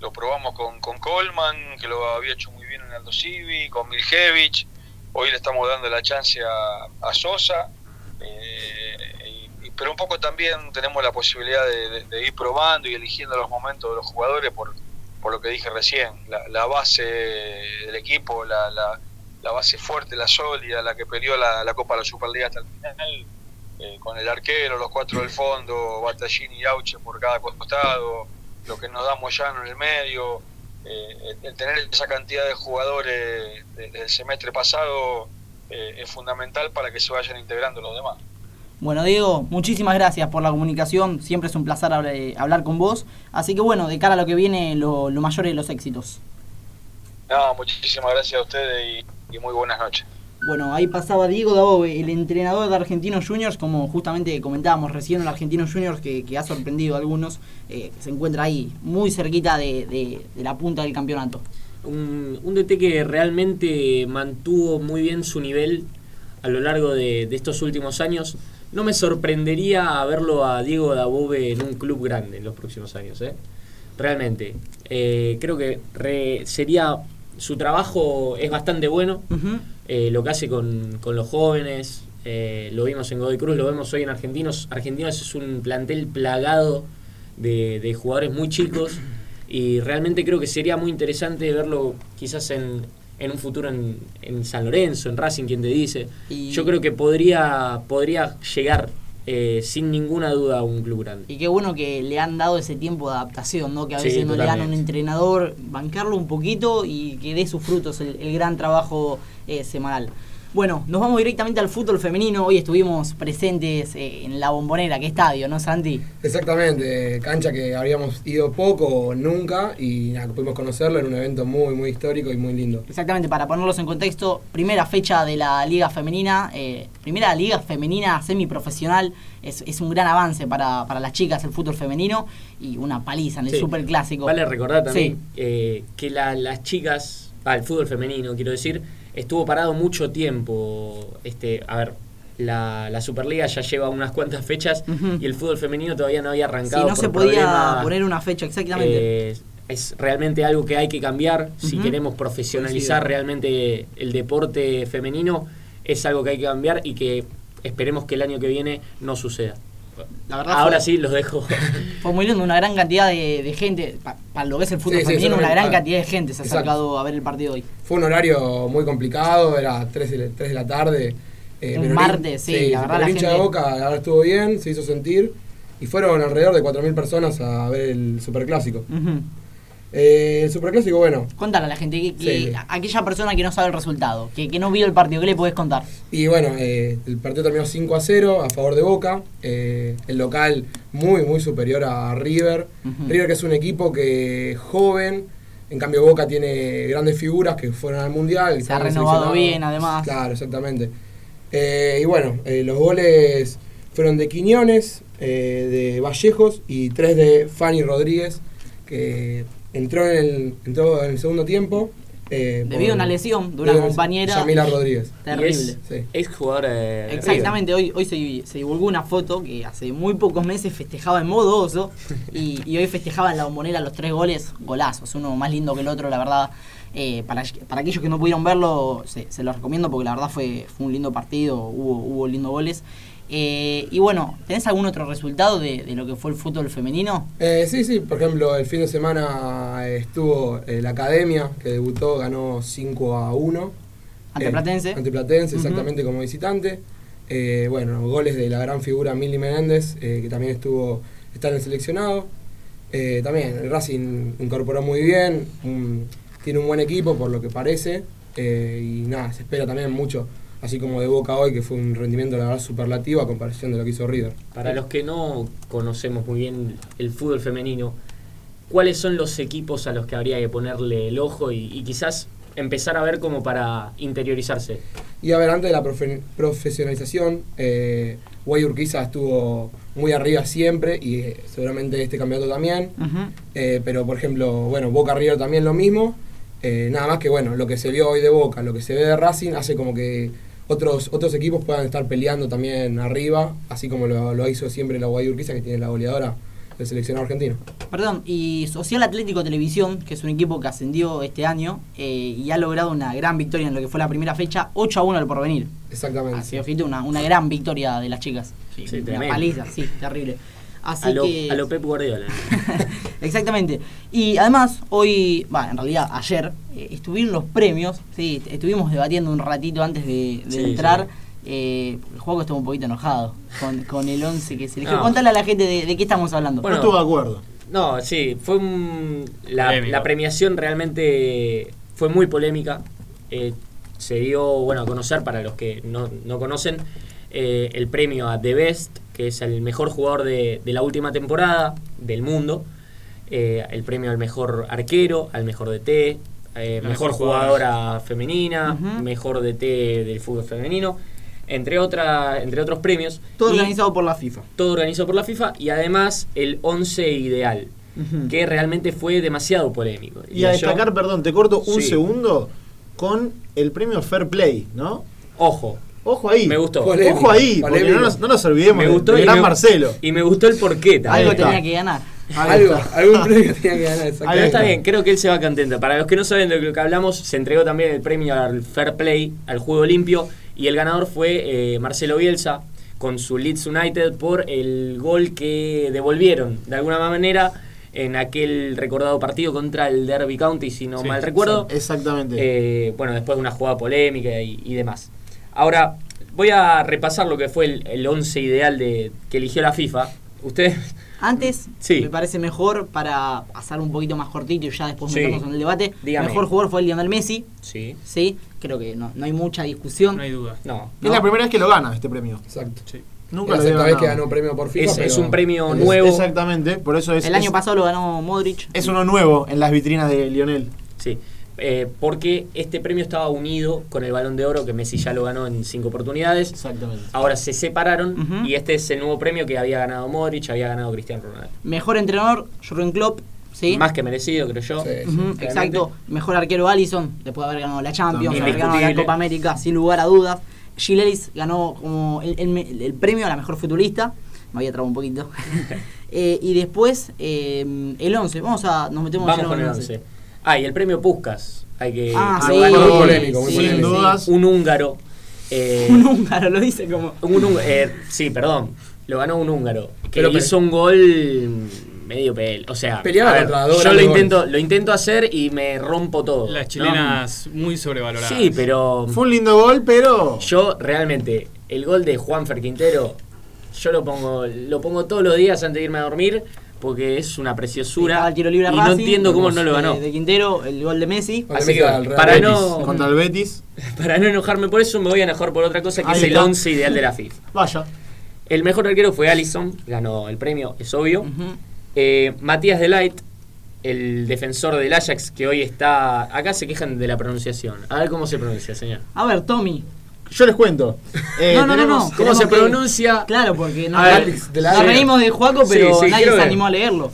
Lo, probamos con, con Coleman, que lo había hecho muy bien en Aldo Civi, con Miljevic. Hoy le estamos dando la chance a, a Sosa. eh, pero un poco también tenemos la posibilidad de, ir probando y eligiendo los momentos de los jugadores por, por lo que dije recién. La, base del equipo, la, la, la base fuerte, la sólida, la que peleó la, Copa de la Superliga hasta el final, eh, con el arquero, los cuatro del fondo, Battaglini y Auche por cada costado, lo que nos da Moyano en el medio, eh, el, el tener esa cantidad de jugadores de- del semestre pasado eh, es fundamental para que se vayan integrando los demás. Bueno, Diego, muchísimas gracias por la comunicación. Siempre es un placer hab- hablar con vos. Así que bueno, de cara a lo que viene, lo, lo mayor de los éxitos. No, muchísimas gracias a ustedes y, y muy buenas noches. Bueno, ahí pasaba Diego Dabove, el entrenador de Argentinos Juniors, como justamente comentábamos recién, el Argentinos Juniors que, que ha sorprendido a algunos, eh, se encuentra ahí, muy cerquita de, de- de la punta del campeonato. Un, un DT que realmente mantuvo muy bien su nivel a lo largo de, de estos últimos años. No me sorprendería verlo a Diego Dabove en un club grande en los próximos años. ¿eh? Realmente. Eh, creo que re- sería. Su trabajo es bastante bueno. Eh, lo que hace con, con los jóvenes. eh, lo vimos en Godoy Cruz, lo vemos hoy en Argentinos. Argentinos es un plantel plagado de, de jugadores muy chicos y realmente creo que sería muy interesante verlo quizás en, en un futuro en, en San Lorenzo, en Racing, quien te dice. Y- Yo creo que podría, podría llegar eh, sin ninguna duda a un club grande. Y qué bueno que le han dado ese tiempo de adaptación, ¿no? Que a Sí, veces no le dan a un entrenador, bancarlo un poquito y que dé sus frutos el, el gran trabajo eh, semanal. Bueno, nos vamos directamente al fútbol femenino. Hoy estuvimos presentes eh, en la bombonera, qué estadio, ¿no, Santi? Exactamente, cancha que habíamos ido poco o nunca y nada, pudimos conocerlo en un evento muy, muy histórico y muy lindo. Exactamente, para ponerlos en contexto, primera fecha de la Liga Femenina, eh, primera Liga Femenina semiprofesional, es, es un gran avance para, para las chicas el fútbol femenino y una paliza en el Sí. superclásico. Vale recordar también Sí. eh, que la- las chicas, ah, el fútbol femenino, quiero decir, estuvo parado mucho tiempo. Este, a ver, la, la Superliga ya lleva unas cuantas fechas y el fútbol femenino todavía no había Si arrancado. no por se podía poner una fecha exactamente. eh, es realmente algo que hay que cambiar si queremos profesionalizar Coincido. realmente el deporte femenino. Es algo que hay que cambiar y que esperemos que el año que viene no suceda. La verdad Ahora fue, sí los dejo. fue muy lindo, una gran cantidad de, de gente, para lo que es el fútbol Sí, sí, femenino, una gran ah, cantidad de gente se ha exacto. acercado a ver el partido hoy. Fue un horario muy complicado, era 3 de, 3 de la tarde. eh, Un martes, sí, la verdad la el hincha de gente- Boca la verdad estuvo bien, se hizo sentir. Y fueron alrededor de 4.000 personas a ver el Superclásico. Ujú. Eh, el Superclásico, bueno, Contale a la gente, que, que- Sí. a- aquella persona que no sabe el resultado, que, que no vio el partido, ¿qué le podés contar? Y bueno, eh, el partido terminó 5 a 0 a favor de Boca. Eh, el local muy, muy superior a River. River que es un equipo que joven, en cambio Boca tiene grandes figuras que fueron al Mundial. Se ha renovado bien, además. Claro, exactamente. Y bueno, los goles fueron de Quiñones, de Vallejos y tres de Fanny Rodríguez, que entró en el, entró en el segundo tiempo. eh, Debido a una lesión de una compañera. Yamila Rodríguez. Terrible. Y es, Sí. es jugador de River. Exactamente, hoy, hoy se, se divulgó una foto que hace muy pocos meses festejaba en modo oso y, y hoy festejaba en la bombonera los tres goles, golazos, uno más lindo que el otro, la verdad. Eh, para, para aquellos que no pudieron verlo, se, se los recomiendo porque la verdad fue, fue un lindo partido, hubo, hubo lindos goles. Eh, y bueno, ¿tenés algún otro resultado de, de lo que fue el fútbol femenino? Eh, sí, sí, por ejemplo, el fin de semana estuvo eh, la Academia, que debutó, ganó 5 a 1. Ante Eh, Platense. Ante Platense, Ujú. exactamente como visitante. Bueno, goles de la gran figura Mili Menéndez, que también estuvo está en el seleccionado. También el Racing incorporó muy bien, un- tiene un buen equipo por lo que parece. eh, y nada, se espera también mucho, así como de Boca hoy, que fue un rendimiento la verdad superlativo a comparación de lo que hizo River. Para los que no conocemos muy bien el fútbol femenino, ¿cuáles son los equipos a los que habría que ponerle el ojo y, y quizás empezar a ver como para interiorizarse? Y a ver, antes de la profe- profesionalización, eh, Guay Urquiza estuvo muy arriba siempre y eh, seguramente este campeonato también. Eh, pero, por ejemplo, bueno, Boca River también lo mismo. Eh, nada más que, bueno, lo que se vio hoy de Boca, lo que se ve de Racing, hace como que otros, otros equipos puedan estar peleando también arriba, así como lo, lo hizo siempre la Guay Urquiza, que tiene la goleadora del seleccionado argentino. Perdón, y Social Atlético Televisión, que es un equipo que ascendió este año eh, y ha logrado una gran victoria en lo que fue la primera fecha, 8 a 1 al porvenir. Exactamente. Así, ojito, una, una gran victoria de las chicas. Sí, una tremendo. paliza, sí, terrible. Así A lo, que. a lo Pep Guardiola. Exactamente. Y además, hoy, bueno, en realidad ayer, eh, estuvieron los premios, sí, estuvimos debatiendo un ratito antes de, de Sí, entrar. sí. eh, el juego estuvo un poquito enojado con, con el 11 que se eligió. No. Contale a la gente de, de qué estamos hablando. Bueno, no estuvo de acuerdo. No, sí, fue un- la premiación realmente fue muy polémica. Eh, se dio, bueno, a conocer para los que no, no conocen eh, el premio a The Best, que es el mejor jugador de, de la última temporada del mundo. Eh, el premio al mejor arquero, al mejor DT, eh, mejor mejor jugadora. femenina, mejor DT del fútbol femenino, entre, otra, entre otros premios. Todo Y- organizado por la FIFA. todo organizado por la FIFA y además el 11 ideal, que realmente fue demasiado polémico. Y a yo- destacar, perdón, te corto un Sí. segundo con el premio Fair Play, ¿no? Ojo, Ojo ahí. Me gustó. Polémico, Ojo ahí, porque polémico. no nos, no nos olvidemos me gustó gran me, Marcelo. y me gustó el porqué también. Algo tenía que ganar. Algo, algún premio tenía que ganar, exactamente. está bien, creo que él se va contento. Para los que no saben de lo que hablamos, se entregó también el premio al Fair Play, al juego limpio, y el ganador fue eh, Marcelo Bielsa con su Leeds United por el gol que devolvieron de alguna manera en aquel recordado partido contra el Derby County, si no Sí, mal recuerdo. Exactamente. Eh, bueno, después de una jugada polémica y, y demás. Ahora, voy a repasar lo que fue el, el 11 ideal de, que eligió la FIFA. Ustedes, Antes, Sí. me parece mejor para pasar un poquito más cortito y ya después Sí. meternos en el debate. Dígame. Mejor jugador fue el Lionel Messi, sí, sí, creo que no, no hay mucha discusión. No hay duda. no. es la primera vez que lo gana este premio. Exacto. Sí. Nunca la lo había segunda vez que ganó premio por FIFA. Es- es un premio es- nuevo. Exactamente, por eso es, el año es- pasado lo ganó Modric. es uno nuevo en las vitrinas de Lionel. Sí, eh, porque este premio estaba unido con el Balón de Oro que Messi ya lo ganó en cinco oportunidades. Exactamente. Ahora se separaron y este es el nuevo premio que había ganado Modric, había ganado Cristiano Ronaldo. Mejor entrenador, Jurgen Klopp, sí. Más que merecido, creo yo. Sí, sí. Ujú, realmente. exacto. Mejor arquero Allison, después de haber ganado la Champions, haber ganado la. Copa América, sin lugar a dudas. Gil Ellis ganó como el, el- el premio a la mejor futbolista. Me había trabado un poquito. Eh, y después eh, el 11. Vamos a. Nos metemos Vamos con el 11. Ah, y el premio Puskas. Hay que. Ah, sí, muy polémico, muy Sin polémico. dudas. Un húngaro. eh, Un húngaro lo dice como. un húngaro, eh, sí, perdón. Lo ganó un húngaro. Que Pero- hizo un gol medio pel. O sea, Peleaba ver, contra dos yo lo intento, lo intento hacer y me rompo todo. Las ¿no? chilenas muy sobrevaloradas. Sí, pero. Fue un lindo gol, pero. Yo realmente, el gol de Juanfer Quintero, yo lo pongo, lo pongo todos los días antes de irme a dormir, porque es una preciosura. Tiro libre a y no Racing, entiendo cómo no lo ganó. De, de Quintero, el gol de Messi. Así el que, para Betis. no, Contra el Betis. para no enojarme por eso, me voy a enojar por otra cosa que Ahí es el está. 11 ideal de la FIFA. Vaya. El mejor arquero fue Allison, ganó el premio, es obvio. Eh, Matías Delight, el defensor del Ajax, que hoy está. Acá se quejan de la pronunciación. A ver cómo se pronuncia, señor. A ver, Tommy. Yo les cuento. Eh, no, no, no, no. ¿Cómo se que- pronuncia? Claro, porque nos, ver, nos de la- reímos de Juaco, pero Sí, sí, nadie se animó a leerlo.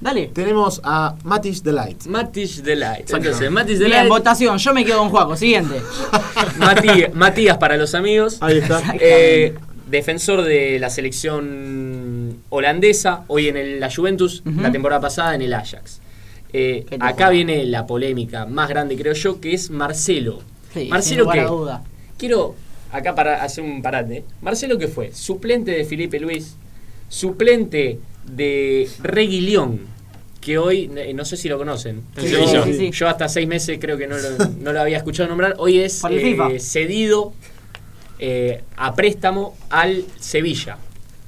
Dale. Tenemos a Matis Delight. Matis Delight. Entonces, Matis Bien, Delight. votación. Yo me quedo con Juaco. Siguiente. Mati- Matías para los amigos. Ahí está. Eh, defensor de la selección holandesa, hoy en el- la Juventus, la temporada pasada en el Ajax. Eh, acá viene la polémica más grande, creo yo, que es Marcelo. Sí, sin Marcelo lugar que a duda. Quiero acá para hacer un parate. Marcelo que fue suplente de Felipe Luis, suplente de Reguilón, que hoy eh, no sé si lo conocen. Yo- Sevilla. Sí, sí. Yo hasta seis meses creo que no lo, no lo había escuchado nombrar. Hoy es eh, cedido eh, a préstamo al Sevilla.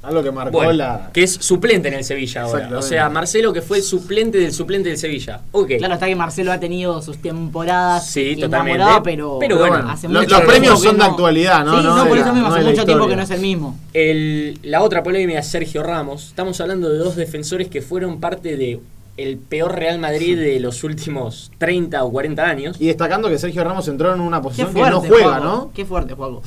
Algo que marcó Bueno, la. que es suplente en el Sevilla ahora. O sea, Marcelo que fue suplente del suplente del Sevilla. Ok. Claro, está que Marcelo ha tenido sus temporadas Sí, y totalmente. pero, Pero bueno, hace lo- mucho los premios son de actualidad, ¿no? Sí, No por eso mismo, no hace mucho tiempo que no es el mismo. El- la otra polémica es Sergio Ramos. Estamos hablando de dos defensores que fueron parte de el peor Real Madrid de los últimos 30 o 40 años. Y destacando que Sergio Ramos entró en una posición que no juega. ¿no? Qué fuerte, Juaco.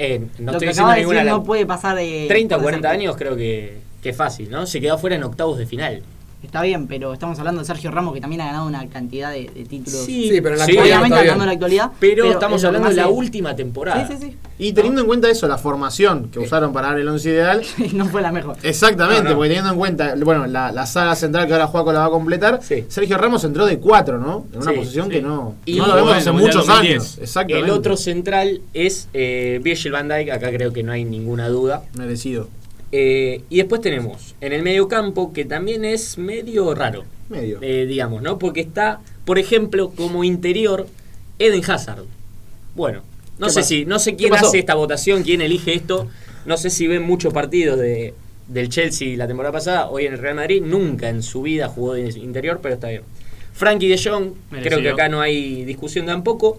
Eh, no Lo estoy que diciendo acaba de ninguna. decir la- no puede pasar de... 30 o por 40 esa- años creo que, que es fácil, ¿no? Se quedó fuera en octavos de final. Está bien, pero estamos hablando de Sergio Ramos, que también ha ganado una cantidad de, de títulos. Sí, pero en la Sí, actualidad Obviamente está bien. hablando de la actualidad. Pero, estamos hablando de la última temporada. Sí, sí, sí. Y teniendo en cuenta eso, la formación que usaron para dar el once ideal. no fue la mejor. Exactamente, No, no. porque teniendo en cuenta, bueno, la, la saga central que ahora Juaco la va a completar, Sí. Sergio Ramos entró de 4, ¿no? En una Sí, posición sí. que no, Y no lo vemos hace muchos 2010. años. Exactamente. El otro central es eh, Virgil van Dijk, acá creo que no hay ninguna duda. Merecido. Eh, y después tenemos en el medio campo, que también es medio raro, Medio. eh, digamos, ¿no? Porque está, por ejemplo, como interior Eden Hazard. Bueno, no ¿Qué sé pasa? si, no sé ¿Qué quién hace esta votación, quién elige esto. No sé si ven muchos partidos de, del Chelsea la temporada pasada, hoy en el Real Madrid. Nunca en su vida jugó de interior, pero está bien. Frankie de Jong, creo que acá no hay discusión tampoco.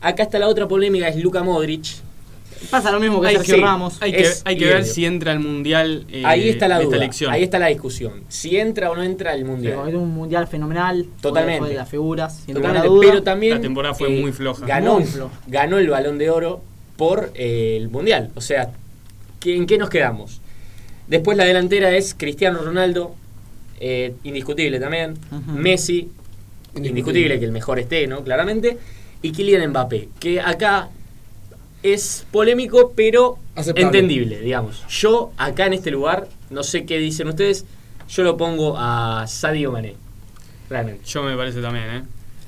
Acá está la otra polémica, es Luka Modric. Pasa lo mismo que Ay, Sergio sí. Ramos. Hay que, Es hay que ver si entra al mundial. eh, ahí está la duda, elección. ahí está la discusión. Si entra o no entra el Pero mundial. es un mundial fenomenal. Totalmente. Fue de las figuras, sin lugar a Totalmente, duda. pero también La temporada fue muy floja. Ganó, Muy floja. ganó el balón de oro por eh, el mundial. O sea, ¿qué- ¿en qué nos quedamos? Después la delantera es Cristiano Ronaldo, eh, indiscutible también. Messi, Indiscutible. indiscutible que el mejor esté, ¿no? Claramente. Y Kylian Mbappé, que acá es polémico, pero Aceptable. entendible, digamos. Yo, acá en este lugar, no sé qué dicen ustedes, yo lo pongo a Sadio Mané. Realmente Yo me parece también,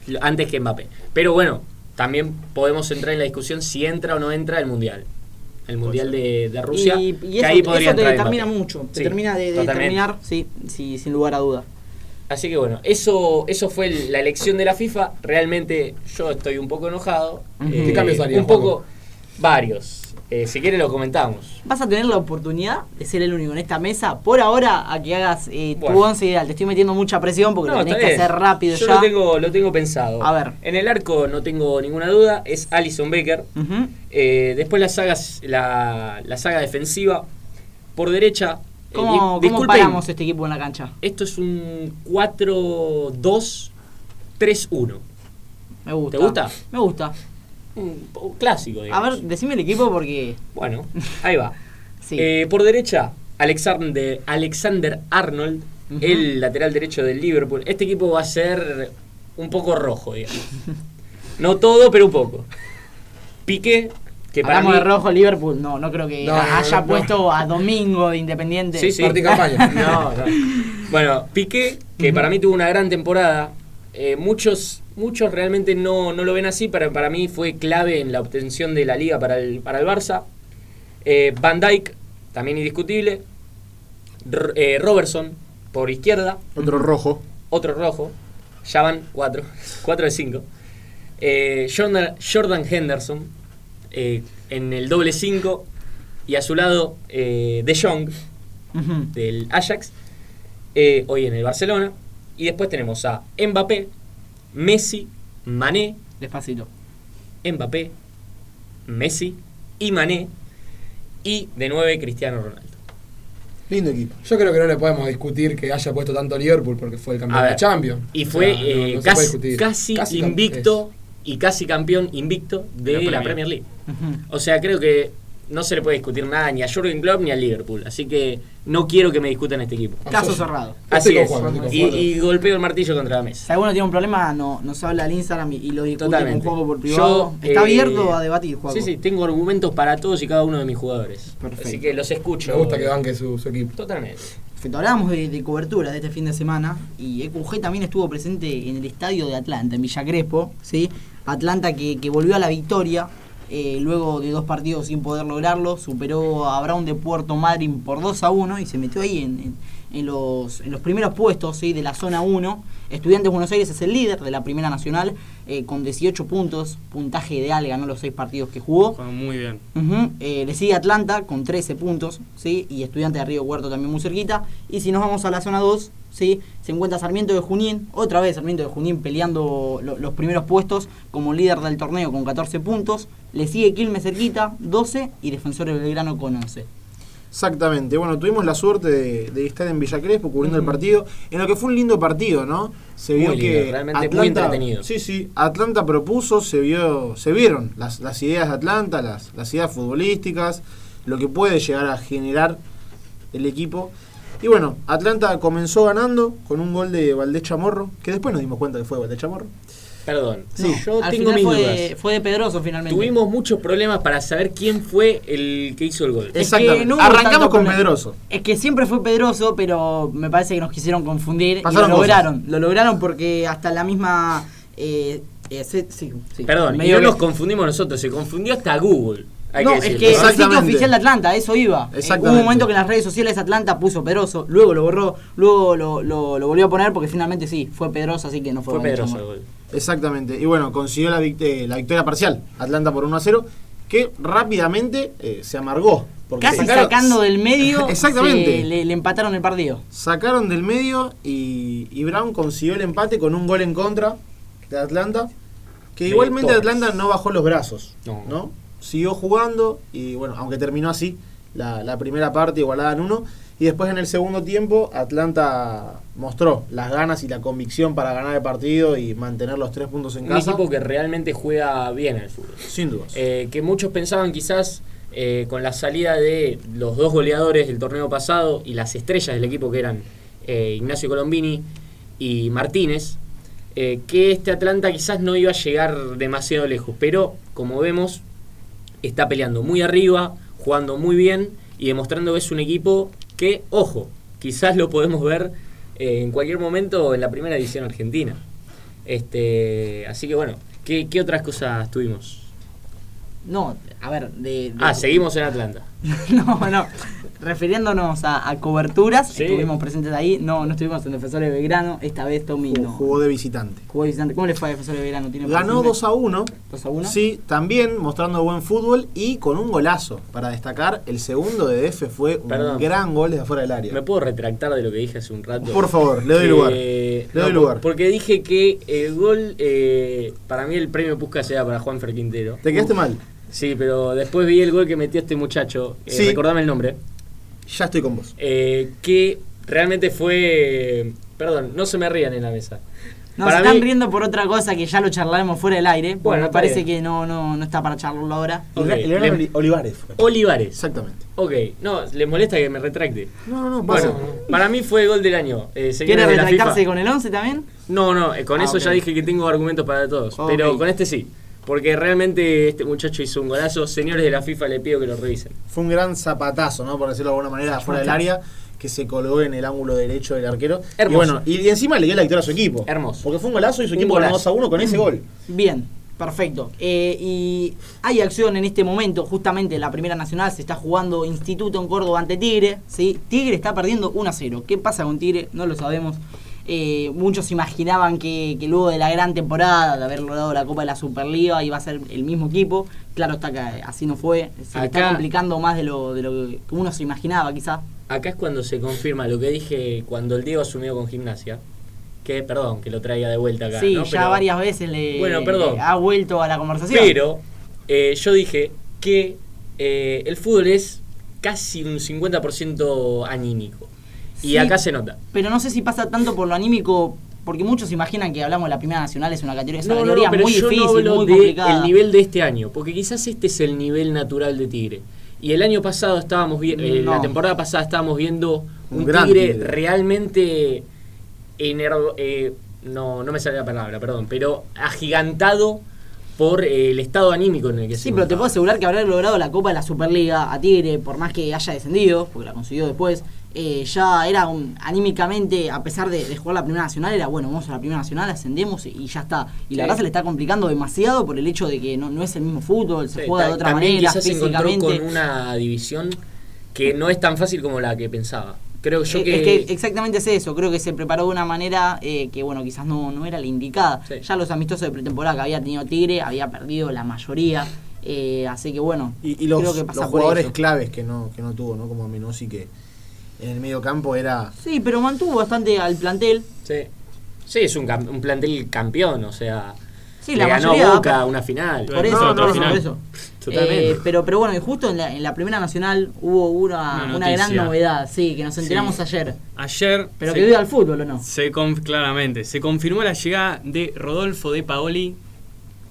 ¿eh? antes que Mbappé. Pero bueno, también podemos entrar en la discusión si entra o no entra el Mundial. El Mundial de, de Rusia. Y, y que eso, ahí podría eso te determina mucho. Te Sí, termina de, de determinar, sí, sí, sin lugar a duda. Así que bueno, eso, eso fue la elección de la FIFA. Realmente yo estoy un poco enojado. Ujú. ¿Qué cambios harías, Un poco? Varios. Eh, si quiere lo comentamos. Vas a tener la oportunidad de ser el único en esta mesa, por ahora, a que hagas eh, tu Bueno. once ideal. Te estoy metiendo mucha presión porque No, lo tenés que hacer rápido Yo ya. Lo, tengo, lo tengo pensado. A ver. En el arco no tengo ninguna duda. Es Alison Becker. Ujú. Eh, después la saga, la, la saga defensiva. Por derecha. eh, ¿Cómo, cómo paramos este equipo en la cancha? Esto es un 4-2-3-1. Me gusta. ¿Te gusta? Me gusta. Un, un clásico, A digamos. ver, decime el equipo porque. Bueno, ahí va. Sí. Eh, por derecha, Alexander, Alexander Arnold, el lateral derecho del Liverpool. Este equipo va a ser un poco rojo, digamos. No todo, pero un poco. Piqué, Que para Hablamos mí- de rojo Liverpool, no, no creo que No, haya no, puesto a Domingo de Independiente. Sí, sí. Campaña. No, no. Bueno, Piqué, que para mí tuvo una gran temporada. Eh, muchos, muchos realmente no, no lo ven así, pero para mí fue clave en la obtención de la liga para el, para el Barça. Eh, Van Dijk, también indiscutible. R- eh, Robertson, por izquierda. Otro rojo. Otro rojo. Ya van cuatro. Cuatro de cinco. Jordan, Jordan Henderson en el doble 5. Y a su lado De Jong del Ajax. hoy en el Barcelona. Y después tenemos a Mbappé, Messi, Mané, Despacito. Mbappé, Messi y Mané. Y de 9 Cristiano Ronaldo. Lindo equipo. Yo creo que no le podemos discutir que haya puesto tanto Liverpool porque fue el campeón de ver, la Champions. Y O fue sea, eh, no casi, invicto y casi campeón invicto de La la Premier. League. O sea, creo que no se le puede discutir nada ni a Jurgen Klopp ni al Liverpool. Así que no quiero que me discutan este equipo. Caso cerrado. Así es. Y, y golpeo el martillo contra la Si mesa. alguno tiene un problema, no, nos habla al Instagram y, y lo discute Totalmente. con juego por privado. Yo, Está eh, abierto a debatir, Juaco. Sí, sí, tengo argumentos para todos y cada uno de mis jugadores. Perfecto. Así que los escucho. Me gusta que banque su, su equipo. Totalmente. Perfecto, hablábamos de, de cobertura de este fin de semana y EQG también estuvo presente en el estadio de Atlanta, en Villa Crespo, ¿sí? Atlanta que, que volvió a la victoria eh, luego de dos partidos sin poder lograrlo, superó a Brown de Puerto Madryn por 2 a 1 y se metió ahí en, en- en los, en los primeros puestos ¿sí? de la zona 1. Estudiantes Buenos Aires es el líder de la Primera Nacional eh, con 18 puntos, puntaje ideal, ganó los 6 partidos que jugó. Juega muy bien. Eh, le sigue Atlanta con 13 puntos, ¿sí? Y Estudiante de Río Cuarto también muy cerquita. Y si nos vamos a la zona 2, ¿sí? Se encuentra Sarmiento de Junín, otra vez Sarmiento de Junín peleando lo- los primeros puestos como líder del torneo con 14 puntos. Le sigue Quilmes cerquita, 12 y Defensor de Belgrano con 11. Exactamente. Bueno, tuvimos la suerte de, de estar en Villa Crespo cubriendo el partido, en lo que fue un lindo partido, ¿no? Se vio Muy lindo, que realmente muy entretenido. Sí, sí. Atlanta propuso, se vio, se vieron las, las ideas de Atlanta, las, las ideas futbolísticas, lo que puede llegar a generar el equipo. Y bueno, Atlanta comenzó ganando con un gol de Valdés Chamorro, que después nos dimos cuenta que fue Valdés Chamorro. Perdón. No, yo al tengo final mis fue, dudas. fue de Pedroso finalmente. Tuvimos muchos problemas para saber quién fue el que hizo el gol. Es que Exactamente. no Arrancamos con problema. Pedroso. Es que siempre fue Pedroso, pero me parece que nos quisieron confundir Pasaron y lo cosas. lograron. Lo lograron porque hasta la misma. eh, eh, sí, sí, sí. Perdón, y no que- nos confundimos nosotros, se confundió hasta Google. Hay no, que es que el sitio Exactamente. oficial de Atlanta, eso iba. Eh, Exactamente. hubo un momento que en las redes sociales Atlanta puso Pedroso, luego lo borró, luego lo, lo- lo volvió a poner porque finalmente sí, fue Pedroso, así que no fue Fue Pedroso gol. Exactamente. Y bueno, consiguió la, vict- eh, la victoria parcial. Atlanta por 1 a 0, que rápidamente eh, se amargó. Porque Casi sacaron- sacando del medio, Exactamente. se- le, le empataron el partido. Sacaron del medio y, y Brown consiguió el empate con un gol en contra de Atlanta. Que De igualmente Torres. Atlanta no bajó los brazos. No. No. Siguió jugando y bueno, aunque terminó así la, la primera parte igualada en uno. Y después en el segundo tiempo Atlanta mostró las ganas y la convicción para ganar el partido y mantener los tres puntos en Un casa. equipo que realmente juega bien al fútbol. Sin dudas. Eh, que muchos pensaban quizás eh, con la salida de los dos goleadores del torneo pasado y las estrellas del equipo que eran eh, Ignacio Colombini y Martínez, que este Atlanta quizás no iba a llegar demasiado lejos, pero como vemos está peleando muy arriba, jugando muy bien y demostrando que es un equipo que, ojo, quizás lo podemos ver eh, en cualquier momento en la primera división argentina. Este, así que bueno, ¿qué, qué otras cosas tuvimos? No, a ver, de. de- Ah, seguimos en Atlanta. no, no. Refiriéndonos a, a coberturas, Sí. estuvimos presentes ahí. No, no estuvimos en Defensores de Belgrano. Esta vez Tommy Jugó- no. Jugó de visitante. Jugó de visitante. ¿Cómo le fue a Defensores de Belgrano? ¿Tiene Ganó presente? 2 a 1. 2 a 1. Sí, también mostrando buen fútbol y con un golazo. Para destacar, el segundo de DF fue un Perdón. gran gol desde afuera del área. ¿Me puedo retractar de lo que dije hace un rato? Por favor, le doy lugar. Le no, doy lugar. Porque dije que el gol, eh, para mí el premio Puskas era para Juan Quintero. Te quedaste mal. Sí, pero después vi el gol que metió este muchacho, eh, Sí. recordame el nombre, Ya estoy con vos. eh, que realmente fue... Perdón, no se me rían en la mesa. No, Para se están mí- riendo por otra cosa que ya lo charlaremos fuera del aire. Bueno, me parece bien. que no, no, no está para charlarlo ahora. El Olivares fue. Olivares. Exactamente. Ok, no, ¿les molesta que me retracte? No, no. Bueno, para mí fue gol del año. Eh, ¿Quiere retractarse con el 11 también? No, no, eh, con Ah, eso ya dije que tengo argumentos para todos. Pero con este sí. Porque realmente este muchacho hizo un golazo. Señores de la FIFA, le pido que lo revisen. Fue un gran zapatazo, ¿no? Por decirlo de alguna manera, fuera del área, que se colgó en el ángulo derecho del arquero. Y Hermoso. bueno, y, y encima le dio la victoria a su equipo. Hermoso. Porque fue un golazo y su Un equipo ganó golazo. 2 a 1 con ese gol. Bien, perfecto. Eh, y hay acción en este momento, justamente en la Primera Nacional se está jugando Instituto en Córdoba ante Tigre. ¿sí? Tigre está perdiendo 1 a 0. ¿Qué pasa con Tigre? No lo sabemos. Eh, muchos imaginaban que, que luego de la gran temporada, de haber logrado la Copa de la Superliga, iba a ser el mismo equipo. Claro está que así no fue. Se le está Acá- complicando más de lo, de lo que uno se imaginaba, quizás. Acá es cuando se confirma lo que dije cuando el Diego asumió con gimnasia. Que, perdón, que lo traía de vuelta acá. Sí, ¿no? ya Pero- varias veces le, Bueno, perdón. le ha vuelto a la conversación. Pero eh, yo dije que eh, el fútbol es casi un 50% anímico. Y Sí. acá se nota. Pero no sé si pasa tanto por lo anímico, porque muchos imaginan que hablamos de la Primera Nacional, es una categoría, es una No, categoría no, pero muy yo difícil, no hablo muy de complicada. el nivel de este año, porque quizás este es el nivel natural de Tigre. Y el año pasado estábamos viendo, No. la temporada pasada estábamos viendo Un un, gran tigre, Tigre. realmente ener- eh, no, no me sale la palabra, perdón, pero agigantado por eh, el estado anímico en el que se Sí, pero te puedo asegurar que haber logrado la Copa de la Superliga a Tigre, por más que haya descendido, porque la consiguió después, eh, ya era un, anímicamente, a pesar de, de jugar la Primera Nacional, era bueno, vamos a la Primera Nacional, ascendemos y, y ya está. Y la Sí. verdad se le está complicando demasiado por el hecho de que no, no es el mismo fútbol, se Sí, juega de otra también manera, quizás se encontró físicamente. con una división que no es tan fácil como la que pensaba. Creo yo que, Es que exactamente es eso, creo que se preparó de una manera eh, que, bueno, quizás no, no era la indicada. Sí. Ya los amistosos de pretemporada que había tenido Tigre, había perdido la mayoría. eh, así que, bueno, Y, y los, creo que pasa los por jugadores eso. claves que no, que no tuvo, ¿no? Como Menossi, que en el medio campo era. Sí, pero mantuvo bastante al plantel. sí, sí, es un, un plantel campeón, o sea, Sí, le la ganó mayoría- Boca una final. Por No, eso, no, por eso, final. por eso. Totalmente. Eh, pero, pero bueno, y justo en la, en la Primera Nacional hubo una, Una una gran novedad, sí, que nos enteramos Sí. ayer. Ayer. Pero se- que vive al fútbol, ¿o no? Se claramente, se confirmó la llegada de Rodolfo de Paoli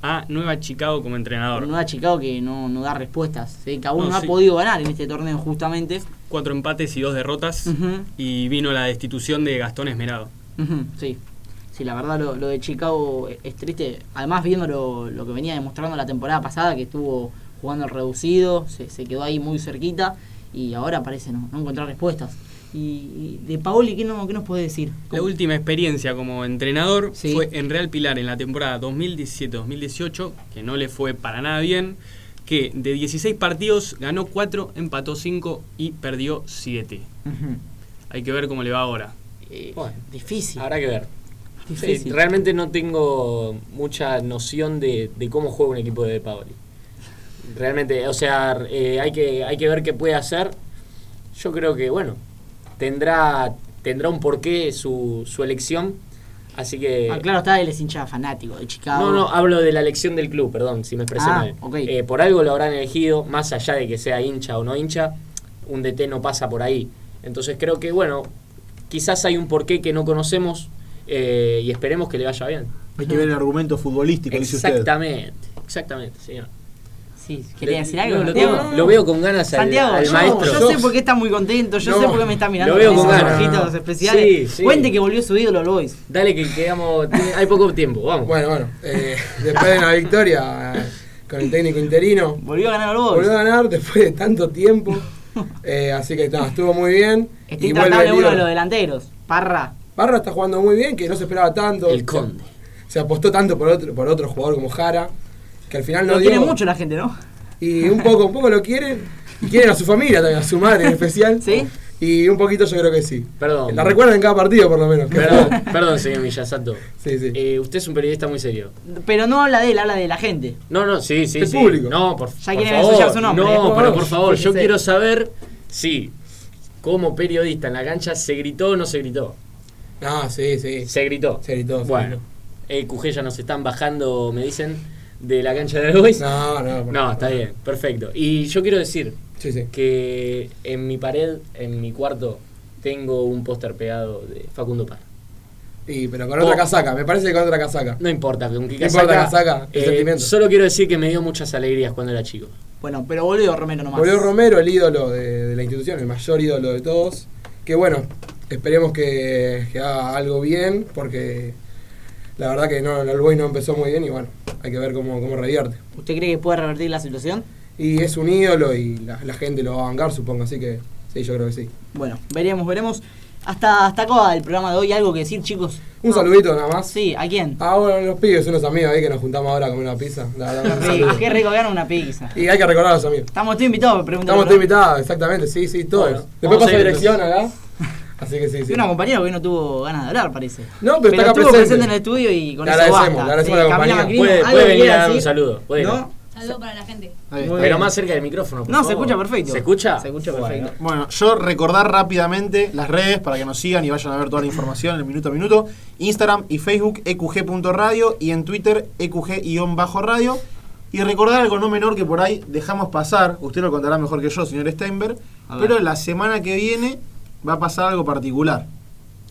a Nueva Chicago como entrenador. Nueva Chicago que no, no da respuestas, que aún no, No, ha podido ganar en este torneo justamente. Cuatro empates y dos derrotas. Y vino la destitución de Gastón Esmerado. Sí, sí, la verdad lo, lo de Chicago es, triste. Además, viendo lo, lo que venía demostrando la temporada pasada, que estuvo jugando reducido, se, se quedó ahí muy cerquita y ahora parece no, no encontrar respuestas. Y, y de Paoli, ¿qué, no, qué nos puede decir? La última experiencia como entrenador Sí. fue en Real Pilar en la temporada 2017-2018, que no le fue para nada bien, que de 16 partidos ganó 4, empató 5 y perdió 7. Ujú. Hay que ver cómo le va ahora. Eh, Bueno, difícil. Habrá que ver. Sí, realmente no tengo mucha noción de, de cómo juega un equipo de Paoli. Realmente, o sea, eh, hay, que, hay que ver qué puede hacer. Yo creo que, bueno, tendrá, tendrá un porqué su, su elección. Así que... Ah, claro, está, él es hincha fanático de Chicago. No, no, hablo de la elección del club, perdón, si me expresé Ah, mal. Eh, por algo lo habrán elegido, más allá de que sea hincha o no hincha, un DT no pasa por ahí. Entonces creo que, bueno, quizás hay un porqué que no conocemos eh, y esperemos que le vaya bien. Hay que ver el argumento futbolístico, dice usted. Exactamente, exactamente, señor. Sí, quería Le- decir algo. no, lo, veo con ganas al, Santiago, al yo, maestro. yo sé por qué está muy contento, yo No, sé por qué me está mirando lo veo con ganas. ojitos especiales. Sí, sí. Cuente que volvió su ídolo, Boys. Dale que quedamos, tiene- hay poco tiempo, vamos. Bueno, bueno, eh, después de una victoria eh, con el técnico interino, Volvió a ganar Boys. volvió a ganar después de tanto tiempo. Eh, así que no, estuvo muy bien. Está intratable uno de los delanteros. Parra. Parra está jugando muy bien, que no se esperaba tanto. El Conde. Se apostó tanto por otro, por otro jugador como Jara, que al final no Lo dio. quiere mucho la gente, ¿no? Y un poco, un poco lo quieren. Y quieren a su familia también, a su madre en especial. ¿Sí? Y un poquito yo creo que sí. Perdón. La recuerdan en cada partido por lo menos. Perdón, perdón, señor Miyasato. Sí, sí. Eh, usted es un periodista muy serio. Pero no habla de él, habla de la gente. No, no, sí, sí, El sí. público. No, por, Ya por quieren favor. su nombre, ¿eh? No, pero por favor, yo quiero saber si como periodista en la cancha se gritó o no se gritó. No, sí, sí. Se gritó. Se gritó, Bueno, gritó. el QG ya nos están bajando, me dicen, de la cancha de Boys. No, no. por- No, está bien, perfecto. Y yo quiero decir Sí, sí. que en mi pared, en mi cuarto, tengo un póster pegado de Facundo Parra. Y, pero con otra Oh. casaca, me parece que con otra casaca. No importa, con qué No importa casaca, casaca, el eh, sentimiento. Solo quiero decir que me dio muchas alegrías cuando era chico. Bueno, pero volvió Romero nomás. Volvió Romero, el ídolo de, de la institución, el mayor ídolo de todos. Que bueno, esperemos que, que haga algo bien, porque la verdad que no, el Boy no empezó muy bien y bueno, hay que ver cómo, cómo revierte. ¿Usted cree que puede revertir la situación? Y es un ídolo y la, la gente lo va a bancar, supongo, así que sí, yo creo que sí. Bueno, veremos, veremos. Hasta, hasta acá el programa de hoy. ¿Algo que decir, chicos? Un No. saludito nada más. Sí, ¿a quién? Ah, bueno, los pibes, unos amigos ahí que nos juntamos ahora a comer una pizza. La verdad, un Sí, qué rico ganar una pizza. Y hay que recordar a los amigos. Estamos todos invitados, pregunta. Estamos todos invitados, exactamente, sí, sí, todos. Bueno, Después pasa ir dirección acá. Así que sí, sí. Una compañera que hoy no tuvo ganas de hablar, parece. No, pero está acá estuvo presente. en el estudio y con Le eso agradecemos, basta. le agradecemos a la compañía. Macrino, Puede, ¿algo puede que venir a dar un saludo. puede. ¿No? Saludos para la gente. Pero más cerca del micrófono. por No, se escucha perfecto. ¿Se escucha? Se escucha Bueno. perfecto. Bueno, yo recordar rápidamente las redes para que nos sigan y vayan a ver toda la información en el minuto a minuto. Instagram y Facebook eqg.radio y en Twitter eqg-radio. Y recordar algo no menor que por ahí dejamos pasar, usted lo contará mejor que yo, señor Steinberg, pero la semana que viene va a pasar algo particular.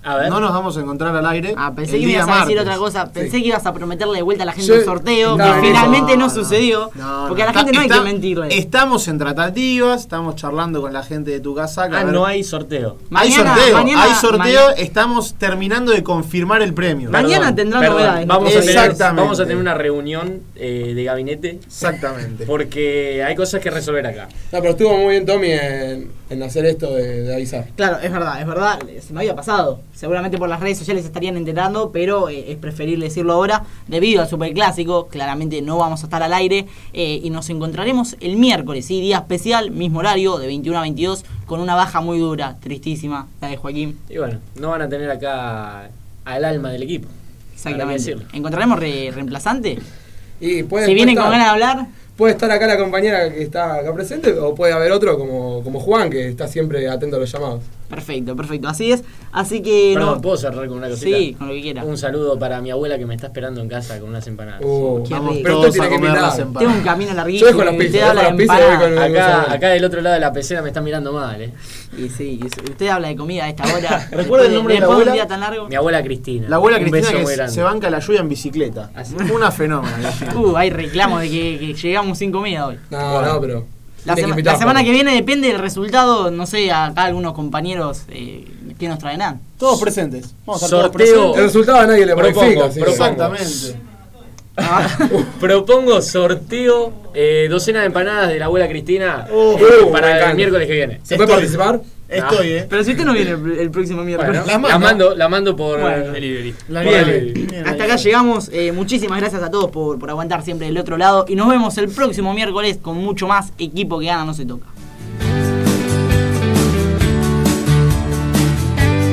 A ver. No nos vamos a encontrar al aire. Ah, pensé el que día ibas a decir martes. otra cosa. Pensé Sí. que ibas a prometerle de vuelta a la gente Yo- un sorteo, no, que no, finalmente no, no, sucedió. No, porque a la está- gente no hay está- que mentirle. Estamos en tratativas, estamos charlando con la gente de tu casa. Ah, no hay sorteo. Hay Mañana- sorteo, mañana- hay sorteo, mañana- estamos terminando de confirmar el premio. Mañana tendrán novedades, ¿no? Vamos a, tener, vamos a tener una reunión eh, de gabinete Exactamente. porque hay cosas que resolver acá. No, pero estuvo muy bien Tommy en, en hacer esto de, de avisar. Claro, es verdad, es verdad, se me había pasado. Seguramente por las redes sociales estarían enterando, pero eh, es preferible decirlo ahora. Debido al Superclásico, claramente no vamos a estar al aire eh, y nos encontraremos el miércoles, ¿sí? día especial, mismo horario, de 21 a 22, con una baja muy dura, tristísima, la de Joaquín. Y bueno, no van a tener acá al alma del equipo. Exactamente. ¿Encontraremos re- reemplazante? Y puede, si vienen con ganas de hablar, Puede estar acá la compañera que está acá presente o puede haber otro como, como Juan que está siempre atento a los llamados. Perfecto, perfecto, así es. Así que Perdón, no. ¿puedo cerrar con una cosita? Sí, con lo que quiera. Un saludo para mi abuela que me está esperando en casa con unas empanadas. Uh, Qué Vamos rico. Pero todos a comer las Tengo empanadas. un camino Yo larguísimo. dejo las usted pizzas, habla dejo de con Acá, acá del otro lado de la pecera me están mirando mal, eh. Y sí, usted habla de comida a esta hora. ¿Recuerda el nombre de la después un abuela? día tan largo. Mi abuela Cristina. La abuela Cristina que se- banca la lluvia en bicicleta. Así. Una fenómena. Uh, hay reclamos de que, que llegamos sin comida hoy. No, no, pero. La, tiene sema- invitar, la semana que viene depende del resultado, no sé, acá algunos compañeros eh, que nos traerán. Todos presentes. Vamos a estar todos Sorteo. El presentes. resultado a nadie le Propongo, propongo. Exactamente. Propongo sorteo eh, docena de empanadas de la abuela Cristina Uh, eh, para el miércoles que viene. ¿Se puede Estoy. participar? Estoy, eh. Pero si usted no viene el, el próximo miércoles. Bueno, La la, mando. la mando por Bueno. Delivery. La Bien. nieve. Bien, Hasta acá llegamos. eh, muchísimas gracias a todos por, por aguantar siempre del otro lado. Y nos vemos el próximo miércoles con mucho más equipo que gana no se toca.